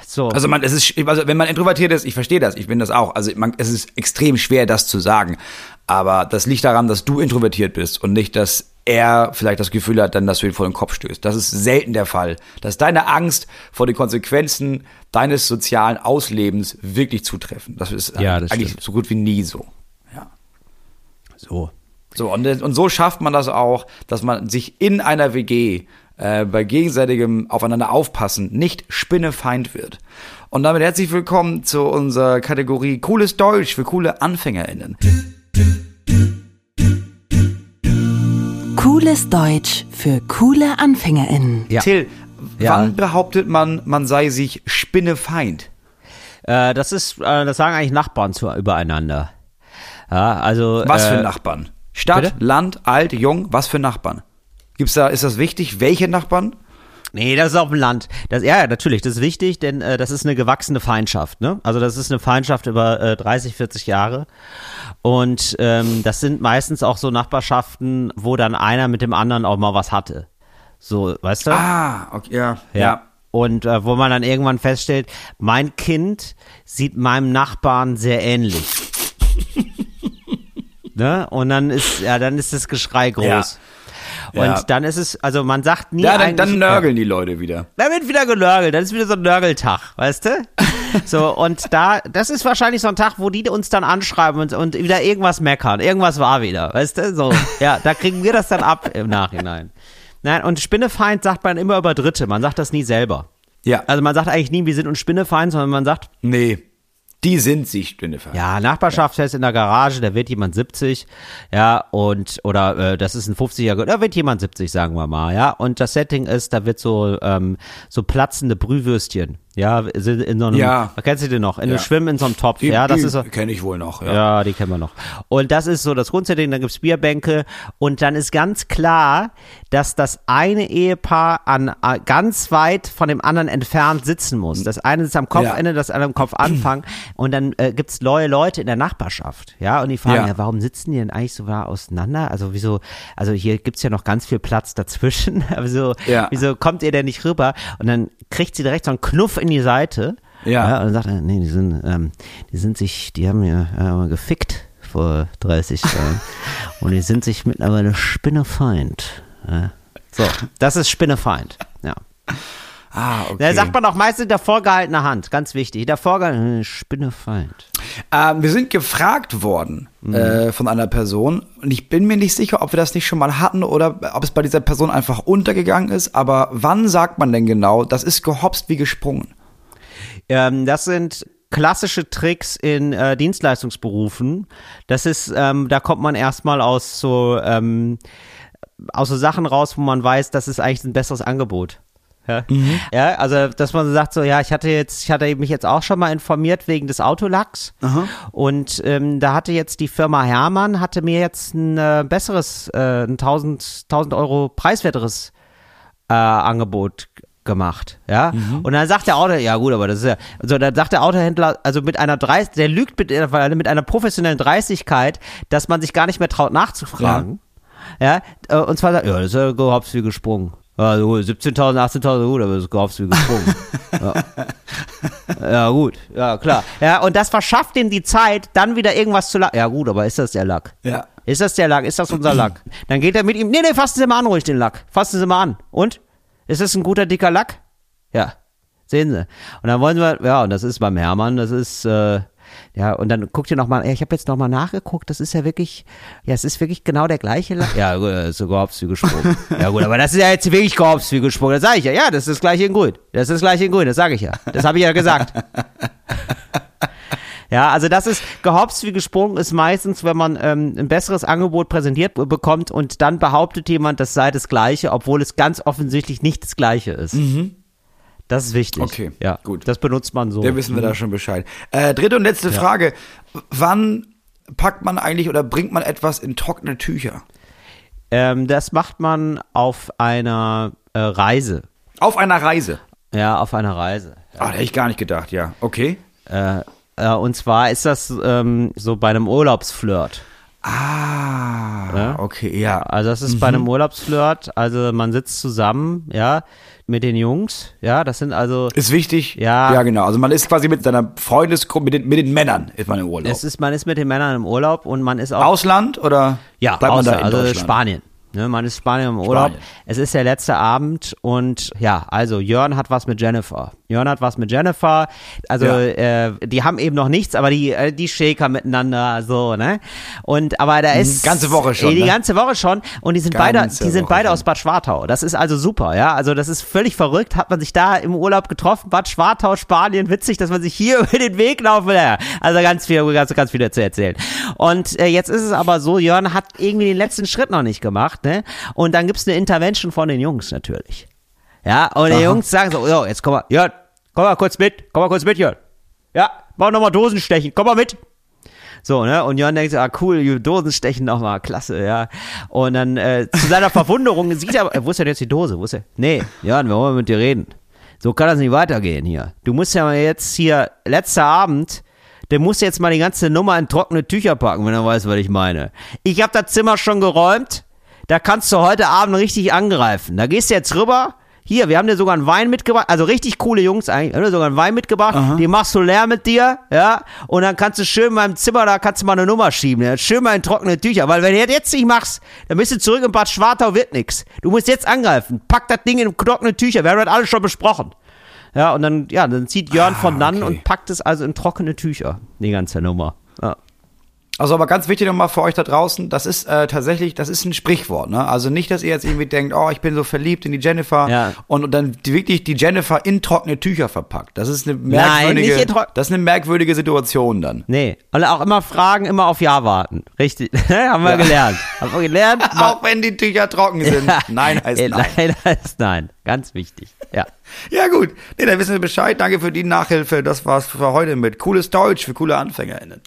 so. Also man, es ist, also wenn man introvertiert ist, ich verstehe das, ich bin das auch. Also man, es ist extrem schwer, das zu sagen. Aber das liegt daran, dass du introvertiert bist und nicht, dass er vielleicht das Gefühl hat, dann, dass du ihn vor den Kopf stößt. Das ist selten der Fall. Dass deine Angst vor den Konsequenzen deines sozialen Auslebens wirklich zutreffen. Das ist Ja, das eigentlich stimmt. so gut wie nie so. Ja. so. So, und, und so schafft man das auch, dass man sich in einer WG äh, bei gegenseitigem Aufeinander aufpassen nicht Spinnefeind wird. Und damit herzlich willkommen zu unserer Kategorie Cooles Deutsch für coole AnfängerInnen. Cooles Deutsch für coole AnfängerInnen. Ja. Till, Ja. wann behauptet man, man sei sich Spinnefeind? Äh, das ist, äh, das sagen eigentlich Nachbarn zu, übereinander. Ja, also. Was äh, für Nachbarn? Stadt, bitte? Land, alt, jung, was für Nachbarn? Gibt's da, ist das wichtig? Welche Nachbarn? Nee, das ist auf dem Land. Das, ja, ja, natürlich, das ist wichtig, denn äh, das ist eine gewachsene Feindschaft. Ne? Also das ist eine Feindschaft über äh, 30, 40 Jahre. Und ähm, das sind meistens auch so Nachbarschaften, wo dann einer mit dem anderen auch mal was hatte. So, weißt du? Ah, okay, ja, ja. Und äh, wo man dann irgendwann feststellt, mein Kind sieht meinem Nachbarn sehr ähnlich. <laughs> ne? Und dann ist, ja, dann ist das Geschrei groß. Ja. Und Ja. dann ist es, also man sagt nie Ja, dann, dann nörgeln die Leute wieder. da wird wieder genörgelt, das ist wieder so ein Nörgeltag, weißt du? <laughs> So, und da, das ist wahrscheinlich so ein Tag, wo die uns dann anschreiben und, und wieder irgendwas meckern. Irgendwas war wieder, weißt du? So, ja, da kriegen wir das dann ab im Nachhinein. Nein, und Spinnefeind sagt man immer über Dritte, man sagt das nie selber. Ja. Also man sagt eigentlich nie, wir sind uns Spinnefeind, sondern man sagt, Nee, die sind sich Spinnefeind. ja, Nachbarschaftsfest in der Garage, da wird jemand 70, ja, und, oder äh, das ist ein 50er, da wird jemand 70, sagen wir mal, ja. Und das Setting ist, da wird so, ähm, so platzende Brühwürstchen, ja, in so einem, Ja. kennst du den noch? In Ja. einem Schwimmen in so einem Topf, Die, ja, das die ist so. kenne ich wohl noch. Ja. Ja, die kennen wir noch. Und das ist so das Grundsetting, dann gibt's Bierbänke und dann ist ganz klar, dass das eine Ehepaar an ganz weit von dem anderen entfernt sitzen muss. Das eine ist am Kopfende, das andere am Kopfanfang <clears throat> und dann äh, gibt's neue Leute in der Nachbarschaft, ja, und die fragen Ja. ja, warum sitzen die denn eigentlich so nah auseinander? Also wieso, also hier gibt's ja noch ganz viel Platz dazwischen, wieso, <laughs> Ja. wieso kommt ihr denn nicht rüber? Und dann kriegt sie direkt so einen Knuff in die Seite Ja. und dann sagt er, nee, die sind, ähm, die sind sich, die haben ja äh, gefickt vor 30 Jahren. <laughs> und die sind sich mittlerweile Spinnefeind. Ja. So, das ist Spinnefeind. Ja. Ah, okay. Da sagt man auch meistens in der vorgehaltenen Hand, ganz wichtig. Der vorgehaltene Spinnefeind. Ähm, wir sind gefragt worden äh, von einer Person und ich bin mir nicht sicher, ob wir das nicht schon mal hatten oder ob es bei dieser Person einfach untergegangen ist. Aber wann sagt man denn genau, das ist gehopst wie gesprungen? Ähm, das sind klassische Tricks in äh, Dienstleistungsberufen. Das ist, ähm, da kommt man erstmal aus so, ähm, aus so Sachen raus, wo man weiß, das ist eigentlich ein besseres Angebot. Ja. ja, also dass man sagt so, ja, ich hatte jetzt, ich hatte mich jetzt auch schon mal informiert wegen des Autolacks und ähm, da hatte jetzt die Firma Hermann hatte mir jetzt ein äh, besseres, äh, ein 1000, 1000 Euro preiswerteres äh, Angebot gemacht, ja. Und dann sagt der Auto, ja gut, aber das ist ja, also dann sagt der Autohändler, also mit einer Dreist, der lügt mit, mit einer professionellen Dreistigkeit, dass man sich gar nicht mehr traut nachzufragen, ja. äh, Und zwar sagt, ja, das ist ja gehops wie gesprungen. Ja, so 17.000, 18.000, gut, aber das ist gehops wie gesprungen. ja. <laughs> ja, gut, ja, klar. Ja, und das verschafft ihm die Zeit, dann wieder irgendwas zu lacken. Ja, gut, aber ist das der Lack? Ja. Ist das der Lack? Ist das unser Lack? Dann geht er mit ihm, nee, nee, fassen Sie mal an ruhig den Lack. Fassen Sie mal an. Und? Ist das ein guter, dicker Lack? Ja. Sehen Sie. Und dann wollen wir, ja, und das ist beim Hermann, das ist, äh, ja, und dann guckt ihr nochmal, ich habe jetzt nochmal nachgeguckt, das ist ja wirklich, ja, es ist wirklich genau der gleiche Lack. Ja, gut, das ist so gehops wie gesprungen. ja gut, aber das ist ja jetzt wirklich gehops wie gesprungen, das sage ich ja. Ja, das ist das gleiche in grün. Das ist das gleiche in grün, das sage ich ja. Das habe ich ja gesagt. Ja, also das ist gehopst wie gesprungen ist meistens, wenn man ähm, ein besseres Angebot präsentiert be- bekommt und dann behauptet jemand, das sei das Gleiche, obwohl es ganz offensichtlich nicht das Gleiche ist. Das ist wichtig. Okay, ja, gut. Das benutzt man so. Da wissen wir da schon Bescheid. Äh, dritte und letzte Frage. Wann packt man eigentlich oder bringt man etwas in trockene Tücher? Ähm, das macht man auf einer äh, Reise. Auf einer Reise. Ja, auf einer Reise. Ah, da hätte ich gar nicht gedacht, ja. Okay. Äh, äh, und zwar ist das ähm, so bei einem Urlaubsflirt. Ah, Ja. okay, ja. Also das ist bei einem Urlaubsflirt, also man sitzt zusammen, ja, mit den Jungs, ja, das sind also, Ist wichtig. Ja. Ja, genau. Also man ist quasi mit seiner Freundesgruppe, mit den, mit den Männern ist man im Urlaub. es ist, man ist mit den Männern im Urlaub und man ist auch, Ausland oder ja, Ausland, also? Spanien. Ne, man ist Spanien im Urlaub. Spanien. Es ist der letzte Abend und ja, also Jörn hat was mit Jennifer. Jörn hat was mit Jennifer. Also Ja. äh, die haben eben noch nichts, aber die äh, die Shaker miteinander so, ne? Und aber da ist Mhm. Ganze Woche schon, Äh, Die ne? ganze Woche schon und die sind beide Ganze die sind Woche beide schon. aus Bad Schwartau. Das ist also super, ja? Also das ist völlig verrückt, hat man sich da im Urlaub getroffen, Bad Schwartau, Spanien, witzig, dass man sich hier <laughs> über den Weg laufen will. Ja, Also ganz viel ganz ganz viel zu erzählen. Und äh, jetzt ist es aber so, Jörn hat irgendwie den letzten Schritt noch nicht gemacht, ne? Und dann gibt's eine Intervention von den Jungs natürlich. Ja, und die Jungs sagen so, jo, jetzt komm mal, Jörn, komm mal kurz mit, komm mal kurz mit, Jörn. Ja, mach noch mal Dosenstechen, komm mal mit. So, ne? Und Jörn denkt so, ah, cool, die Dosenstechen nochmal, klasse, ja. Und dann, äh, zu seiner Verwunderung <laughs> sieht er, äh, wo ist denn jetzt die Dose? Wo ist er? Nee, Jörn, wir wollen mit dir reden. So kann das nicht weitergehen hier. Du musst ja mal jetzt hier, letzter Abend, der muss jetzt mal die ganze Nummer in trockene Tücher packen, wenn er weiß, was ich meine. Ich hab das Zimmer schon geräumt, da kannst du heute Abend richtig angreifen. Da gehst du jetzt rüber. Hier, wir haben dir sogar einen Wein mitgebracht, also richtig coole Jungs eigentlich, wir haben dir sogar einen Wein mitgebracht, den machst du leer mit dir, ja, und dann kannst du schön in meinem Zimmer, da kannst du mal eine Nummer schieben, ja? schön mal in trockene Tücher, weil wenn du das jetzt nicht machst, dann bist du zurück in Bad Schwartau, wird nix. Du musst jetzt angreifen, pack das Ding in trockene Tücher, wir haben das alles schon besprochen. Ja, und dann, ja, dann zieht Jörn von dann okay. und packt es also in trockene Tücher, die ganze Nummer. Ja. Also aber ganz wichtig nochmal für euch da draußen, das ist äh, tatsächlich, das ist ein Sprichwort, ne? Also nicht, dass ihr jetzt irgendwie denkt, oh, ich bin so verliebt in die Jennifer Ja. und, und dann die, wirklich die Jennifer in trockene Tücher verpackt. Das ist eine Nein, merkwürdige, nicht in trock- das ist eine merkwürdige Situation dann. Nee, und auch immer fragen, immer auf Ja warten. Richtig, <laughs> haben wir gelernt. Haben wir gelernt. <laughs> Auch wenn die Tücher trocken sind. Nein heißt <laughs> nein. Nein heißt nein. Ganz wichtig. Ja. Ja gut, nee, dann wissen wir Bescheid. Danke für die Nachhilfe. Das war's für heute mit cooles Deutsch für coole AnfängerInnen.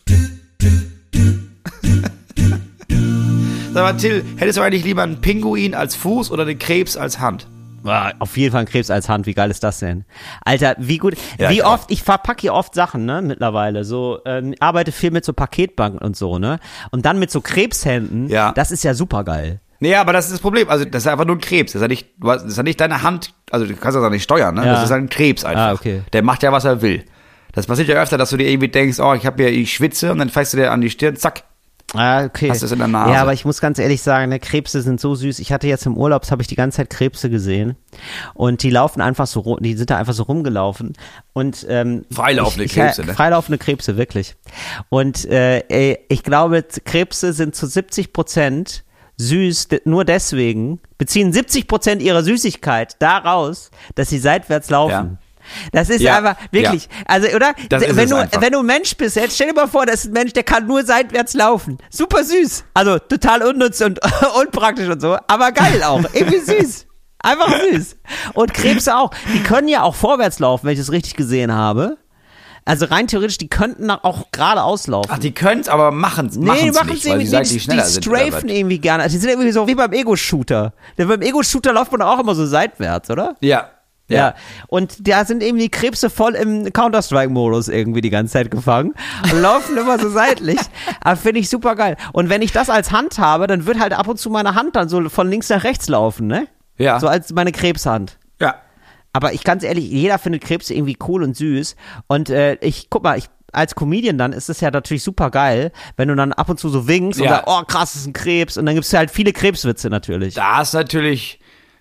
Sag mal, Till, hättest du eigentlich lieber einen Pinguin als Fuß oder einen Krebs als Hand? Auf jeden Fall ein Krebs als Hand, wie geil ist das denn? Alter, wie gut, Ja, wie auch. oft, ich verpacke hier oft Sachen, ne, mittlerweile, so, ähm, arbeite viel mit so Paketbanken und so, ne, und dann mit so Krebshänden, Ja. das ist ja super geil. Nee, aber das ist das Problem. Also, das ist einfach nur ein Krebs. Das ist ja nicht, das ist ja nicht deine Hand. Also, du kannst das auch nicht steuern, ne? Ja. Das ist ein Krebs einfach. Ah, okay. Der macht ja, was er will. Das passiert ja öfter, dass du dir irgendwie denkst, oh, ich habe hier, ich schwitze und dann fährst du dir an die Stirn, zack. Ah, okay. Hast du es in der Nase? Ja, aber ich muss ganz ehrlich sagen, ne, Krebse sind so süß. Ich hatte jetzt im Urlaub, habe ich die ganze Zeit Krebse gesehen und die laufen einfach so, ru- die sind da einfach so rumgelaufen und ähm, Freilaufende ich, Krebse, ich, ne? Freilaufende Krebse, wirklich. Und äh, ey, ich glaube, Krebse sind zu 70 Prozent süß, nur deswegen, beziehen 70 Prozent ihrer Süßigkeit daraus, dass sie seitwärts laufen. Ja. Das ist Ja, einfach wirklich, also oder? Das wenn es du einfach. wenn du ein Mensch bist, jetzt stell dir mal vor, das ist ein Mensch, der kann nur seitwärts laufen. Super süß. Also total unnütz und <laughs> unpraktisch und so, aber geil auch. Irgendwie <laughs> süß. Einfach süß. Und Krebse auch. Die können ja auch vorwärts laufen, wenn ich das richtig gesehen habe. Also rein theoretisch, die könnten auch geradeaus laufen. Ach, die können's, aber machen's, Nee, machen's die machen nicht, es irgendwie, die, die strafen irgendwie gerne. Die sind irgendwie so wie beim Ego-Shooter. Denn beim Ego-Shooter läuft man auch immer so seitwärts, oder? Ja. Ja. Und da sind eben die Krebse voll im Counter-Strike-Modus irgendwie die ganze Zeit gefangen und <laughs> laufen immer so seitlich. Aber finde ich super geil. Und wenn ich das als Hand habe, dann wird halt ab und zu meine Hand dann so von links nach rechts laufen, ne? Ja. So als meine Krebshand. Ja. Aber ich ganz ehrlich, jeder findet Krebse irgendwie cool und süß. Und äh, ich, guck mal, ich als Comedian dann ist es ja natürlich super geil, wenn du dann ab und zu so winkst und Ja. sagst, oh krass, das ist ein Krebs. Und dann gibt's halt viele Krebswitze natürlich. Da ist natürlich,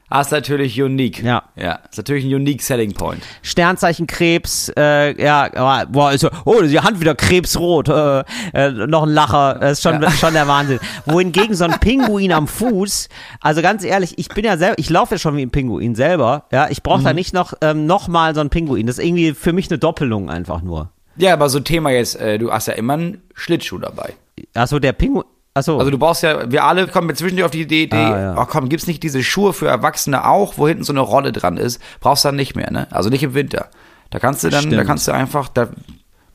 da ist natürlich unique. Ja. Ja. Ist natürlich ein unique Selling Point. Sternzeichen Krebs, äh, ja, boah, ist, so, oh, die Hand wieder krebsrot, äh, äh, noch ein Lacher, das ist schon, schon der Wahnsinn. Wohingegen so ein Pinguin am Fuß, also ganz ehrlich, ich bin ja selber, ich laufe ja schon wie ein Pinguin selber, ja, ich brauche da nicht noch, ähm, noch mal so ein Pinguin, das ist irgendwie für mich eine Doppelung einfach nur. Ja, aber so Thema jetzt, äh, du hast ja immer einen Schlittschuh dabei. Achso, der Pinguin, achso. Also du brauchst ja, wir alle kommen zwischendurch auf die Idee, Idee Ah, ja. ach komm, gibt's nicht diese Schuhe für Erwachsene auch, wo hinten so eine Rolle dran ist? Brauchst dann nicht mehr, ne? Also nicht im Winter. Da kannst du dann, da Stimmt. kannst du einfach da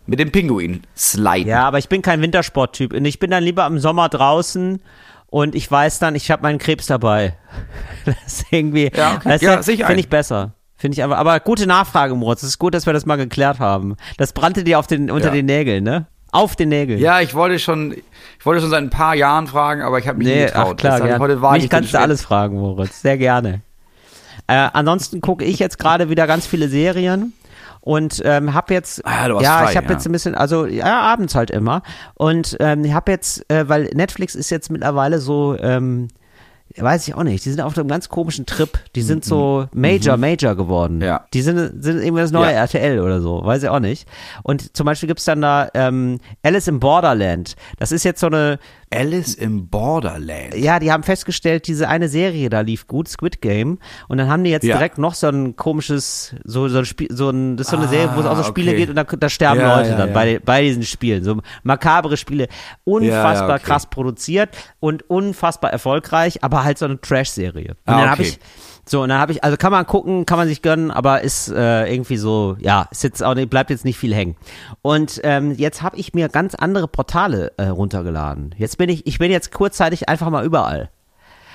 mit dem Pinguin sliden. Ja, aber ich bin kein Wintersporttyp und ich bin dann lieber im Sommer draußen und ich weiß dann, ich habe meinen Krebs dabei. <laughs> Das ist irgendwie, Ja, okay. das Ja, ich finde ich besser. Finde ich aber, aber gute Nachfrage, Moritz. Es ist gut, dass wir das mal geklärt haben. Das brannte dir auf den, unter Ja. den Nägeln, ne? Auf den Nägeln. Ja, ich wollte schon, ich wollte schon seit ein paar Jahren fragen, aber ich habe mich nie Nee, getraut. ach klar, Deshalb gern. heute war Mich ich kannst du alles fragen, Moritz. Sehr gerne. Äh, ansonsten gucke ich jetzt gerade wieder ganz viele Serien und ähm, habe jetzt Ah, du ja frei, ich habe ja. jetzt ein bisschen also ja abends halt immer und ähm, ich habe jetzt äh, weil Netflix ist jetzt mittlerweile so ähm, weiß ich auch nicht. Die sind auf einem ganz komischen Trip. Die sind so Major, Major geworden. Mhm. Ja. Die sind, sind irgendwie das neue Ja. RTL oder so. Weiß ich auch nicht. Und zum Beispiel gibt's dann da ähm, Alice im Borderland. Das ist jetzt so eine, Alice im Borderland. ja, die haben festgestellt, diese eine Serie da lief gut, Squid Game. Und dann haben die jetzt Ja. direkt noch so ein komisches, so, so ein Spiel, so ein, das ist so eine Ah, Serie, wo es auch so Spiele okay. geht und da, da sterben Ja, Leute ja, dann. Bei, bei diesen Spielen. So makabere Spiele. Unfassbar okay. krass produziert und unfassbar erfolgreich, aber halt so eine Trash-Serie. Und Ah, dann habe okay. ich, so, und dann habe ich, also kann man gucken, kann man sich gönnen, aber ist äh, irgendwie so, ja, ist jetzt auch bleibt jetzt nicht viel hängen. Und ähm, jetzt habe ich mir ganz andere Portale äh, runtergeladen. Jetzt bin ich, ich bin jetzt kurzzeitig einfach mal überall.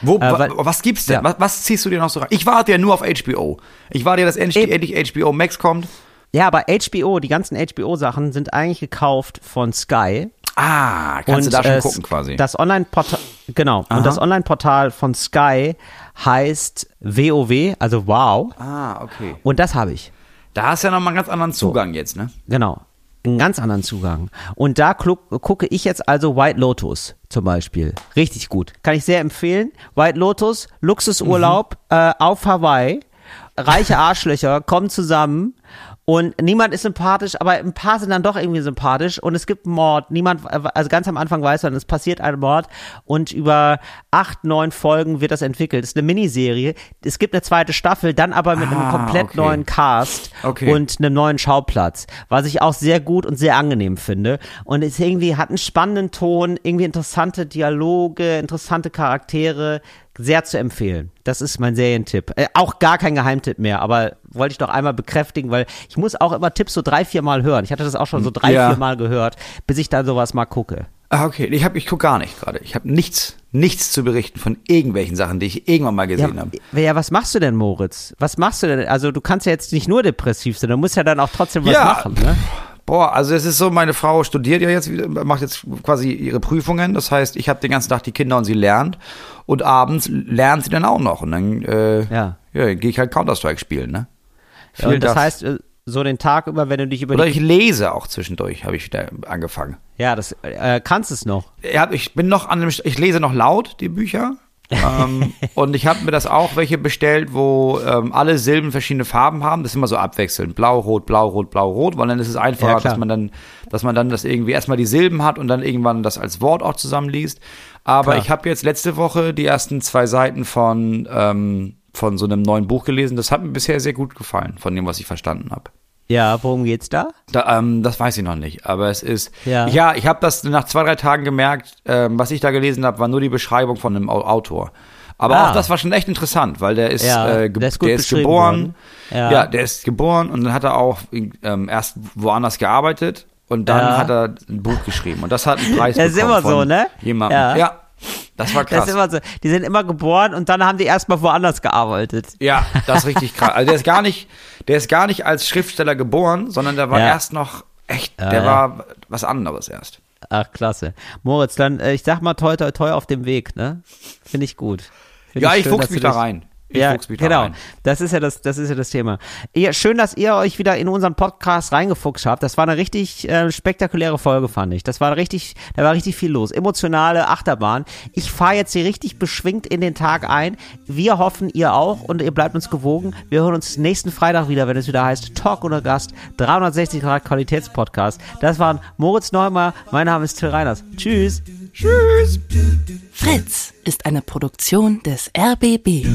Wo, Äh, weil- was gibt's denn? Ja. Was, was ziehst du dir noch so rein? Ich warte ja nur auf HBO. Ich warte ja, dass endlich, endlich HBO Max kommt. Ja, aber HBO, die ganzen HBO-Sachen sind eigentlich gekauft von Sky. Ah, kannst du da schon äh, gucken quasi. Das Online-Portal, genau. Aha. Und das Online-Portal von Sky heißt WoW, also Wow. ah, okay. Und das habe ich. Da hast du ja nochmal einen ganz anderen Zugang jetzt, ne? Genau. Einen ganz anderen Zugang. Und da gucke ich jetzt also White Lotus zum Beispiel. Richtig gut. Kann ich sehr empfehlen. White Lotus, Luxusurlaub äh, auf Hawaii. Reiche Arschlöcher kommen zusammen und niemand ist sympathisch, aber ein paar sind dann doch irgendwie sympathisch und es gibt einen Mord. Niemand, also ganz am Anfang weiß man, es passiert ein Mord und über acht, neun Folgen wird das entwickelt. Es ist eine Miniserie. Es gibt eine zweite Staffel, dann aber mit einem Ah, komplett okay. neuen Cast Okay. und einem neuen Schauplatz, was ich auch sehr gut und sehr angenehm finde. Und es irgendwie hat einen spannenden Ton, irgendwie interessante Dialoge, interessante Charaktere, sehr zu empfehlen. Das ist mein Serientipp. Äh, auch gar kein Geheimtipp mehr, aber wollte ich doch einmal bekräftigen, weil ich muss auch immer Tipps so drei, vier Mal hören. Ich hatte das auch schon so drei, Ja. vier Mal gehört, bis ich dann sowas mal gucke. Ah, okay. Ich, hab, ich gucke gar nicht gerade. Ich habe nichts, nichts zu berichten von irgendwelchen Sachen, die ich irgendwann mal gesehen Ja, habe. ja, was machst du denn, Moritz? Was machst du denn? Also du kannst ja jetzt nicht nur depressiv sein, du musst ja dann auch trotzdem was Ja. machen, ne? Boah, also es ist so, meine Frau studiert ja jetzt, wieder, macht jetzt quasi ihre Prüfungen. Das heißt, ich habe den ganzen Tag die Kinder und sie lernt. Und abends lernt sie dann auch noch. Und dann äh, Ja. ja, gehe ich halt Counter-Strike spielen, ne? Ja, Viel und das, heißt, äh, so den Tag über, wenn du dich über Oder ich lese auch zwischendurch, habe ich wieder angefangen. Ja, das äh, kannst es noch. Ja, ich bin noch an dem, ich lese noch laut die Bücher. Ähm, <laughs> und ich habe mir das auch welche bestellt, wo ähm, alle Silben verschiedene Farben haben. Das ist immer so abwechselnd. Blau, rot, blau, rot, blau, rot, weil dann ist es einfacher, Ja, dass man dann, dass man dann das irgendwie erstmal die Silben hat und dann irgendwann das als Wort auch zusammenliest. Aber Klar. ich habe jetzt letzte Woche die ersten zwei Seiten von, ähm, von so einem neuen Buch gelesen. Das hat mir bisher sehr gut gefallen, von dem, was ich verstanden habe. Ja, worum geht's da? Da, ähm, das weiß ich noch nicht, aber es ist Ja. ja, ich habe das nach zwei drei Tagen gemerkt. Ähm, was ich da gelesen habe, war nur die Beschreibung von einem Au- Autor. Aber Ah. auch das war schon echt interessant, weil der ist, Ja, äh, ge der ist der ist geboren. Ja. Ja. der ist geboren und dann hat er auch ähm, erst woanders gearbeitet und dann Ja. hat er ein Buch geschrieben und das hat einen <laughs> Preis Das ist bekommen immer so, ne? Jemandem. Ja. Das war Das krass. ist immer so. Die sind immer geboren und dann haben die erstmal woanders gearbeitet. Ja, das ist richtig krass. Also der ist gar nicht, der ist gar nicht als Schriftsteller geboren, sondern der war Ja. erst noch echt, der ja. war was anderes erst. Ach, klasse. Moritz, dann, äh, ich sag mal toi toi toi auf dem Weg, ne? Finde ich gut. Find Ja, ich schön, fuchs mich da rein. Ich ja, genau. rein. Das ist ja das, das ist ja das Thema. Ja, schön, dass ihr euch wieder in unseren Podcast reingefuchst habt. Das war eine richtig äh, spektakuläre Folge, fand ich. Das war richtig, da war richtig viel los. Emotionale Achterbahn. Ich fahre jetzt hier richtig beschwingt in den Tag ein. Wir hoffen, ihr auch und ihr bleibt uns gewogen. Wir hören uns nächsten Freitag wieder, wenn es wieder heißt Talk oder Gast 360 Grad Qualitätspodcast. Das waren Moritz Neumer. Mein Name ist Till Reiners. Tschüss. Tschüss. Fritz ist eine Produktion des RBB.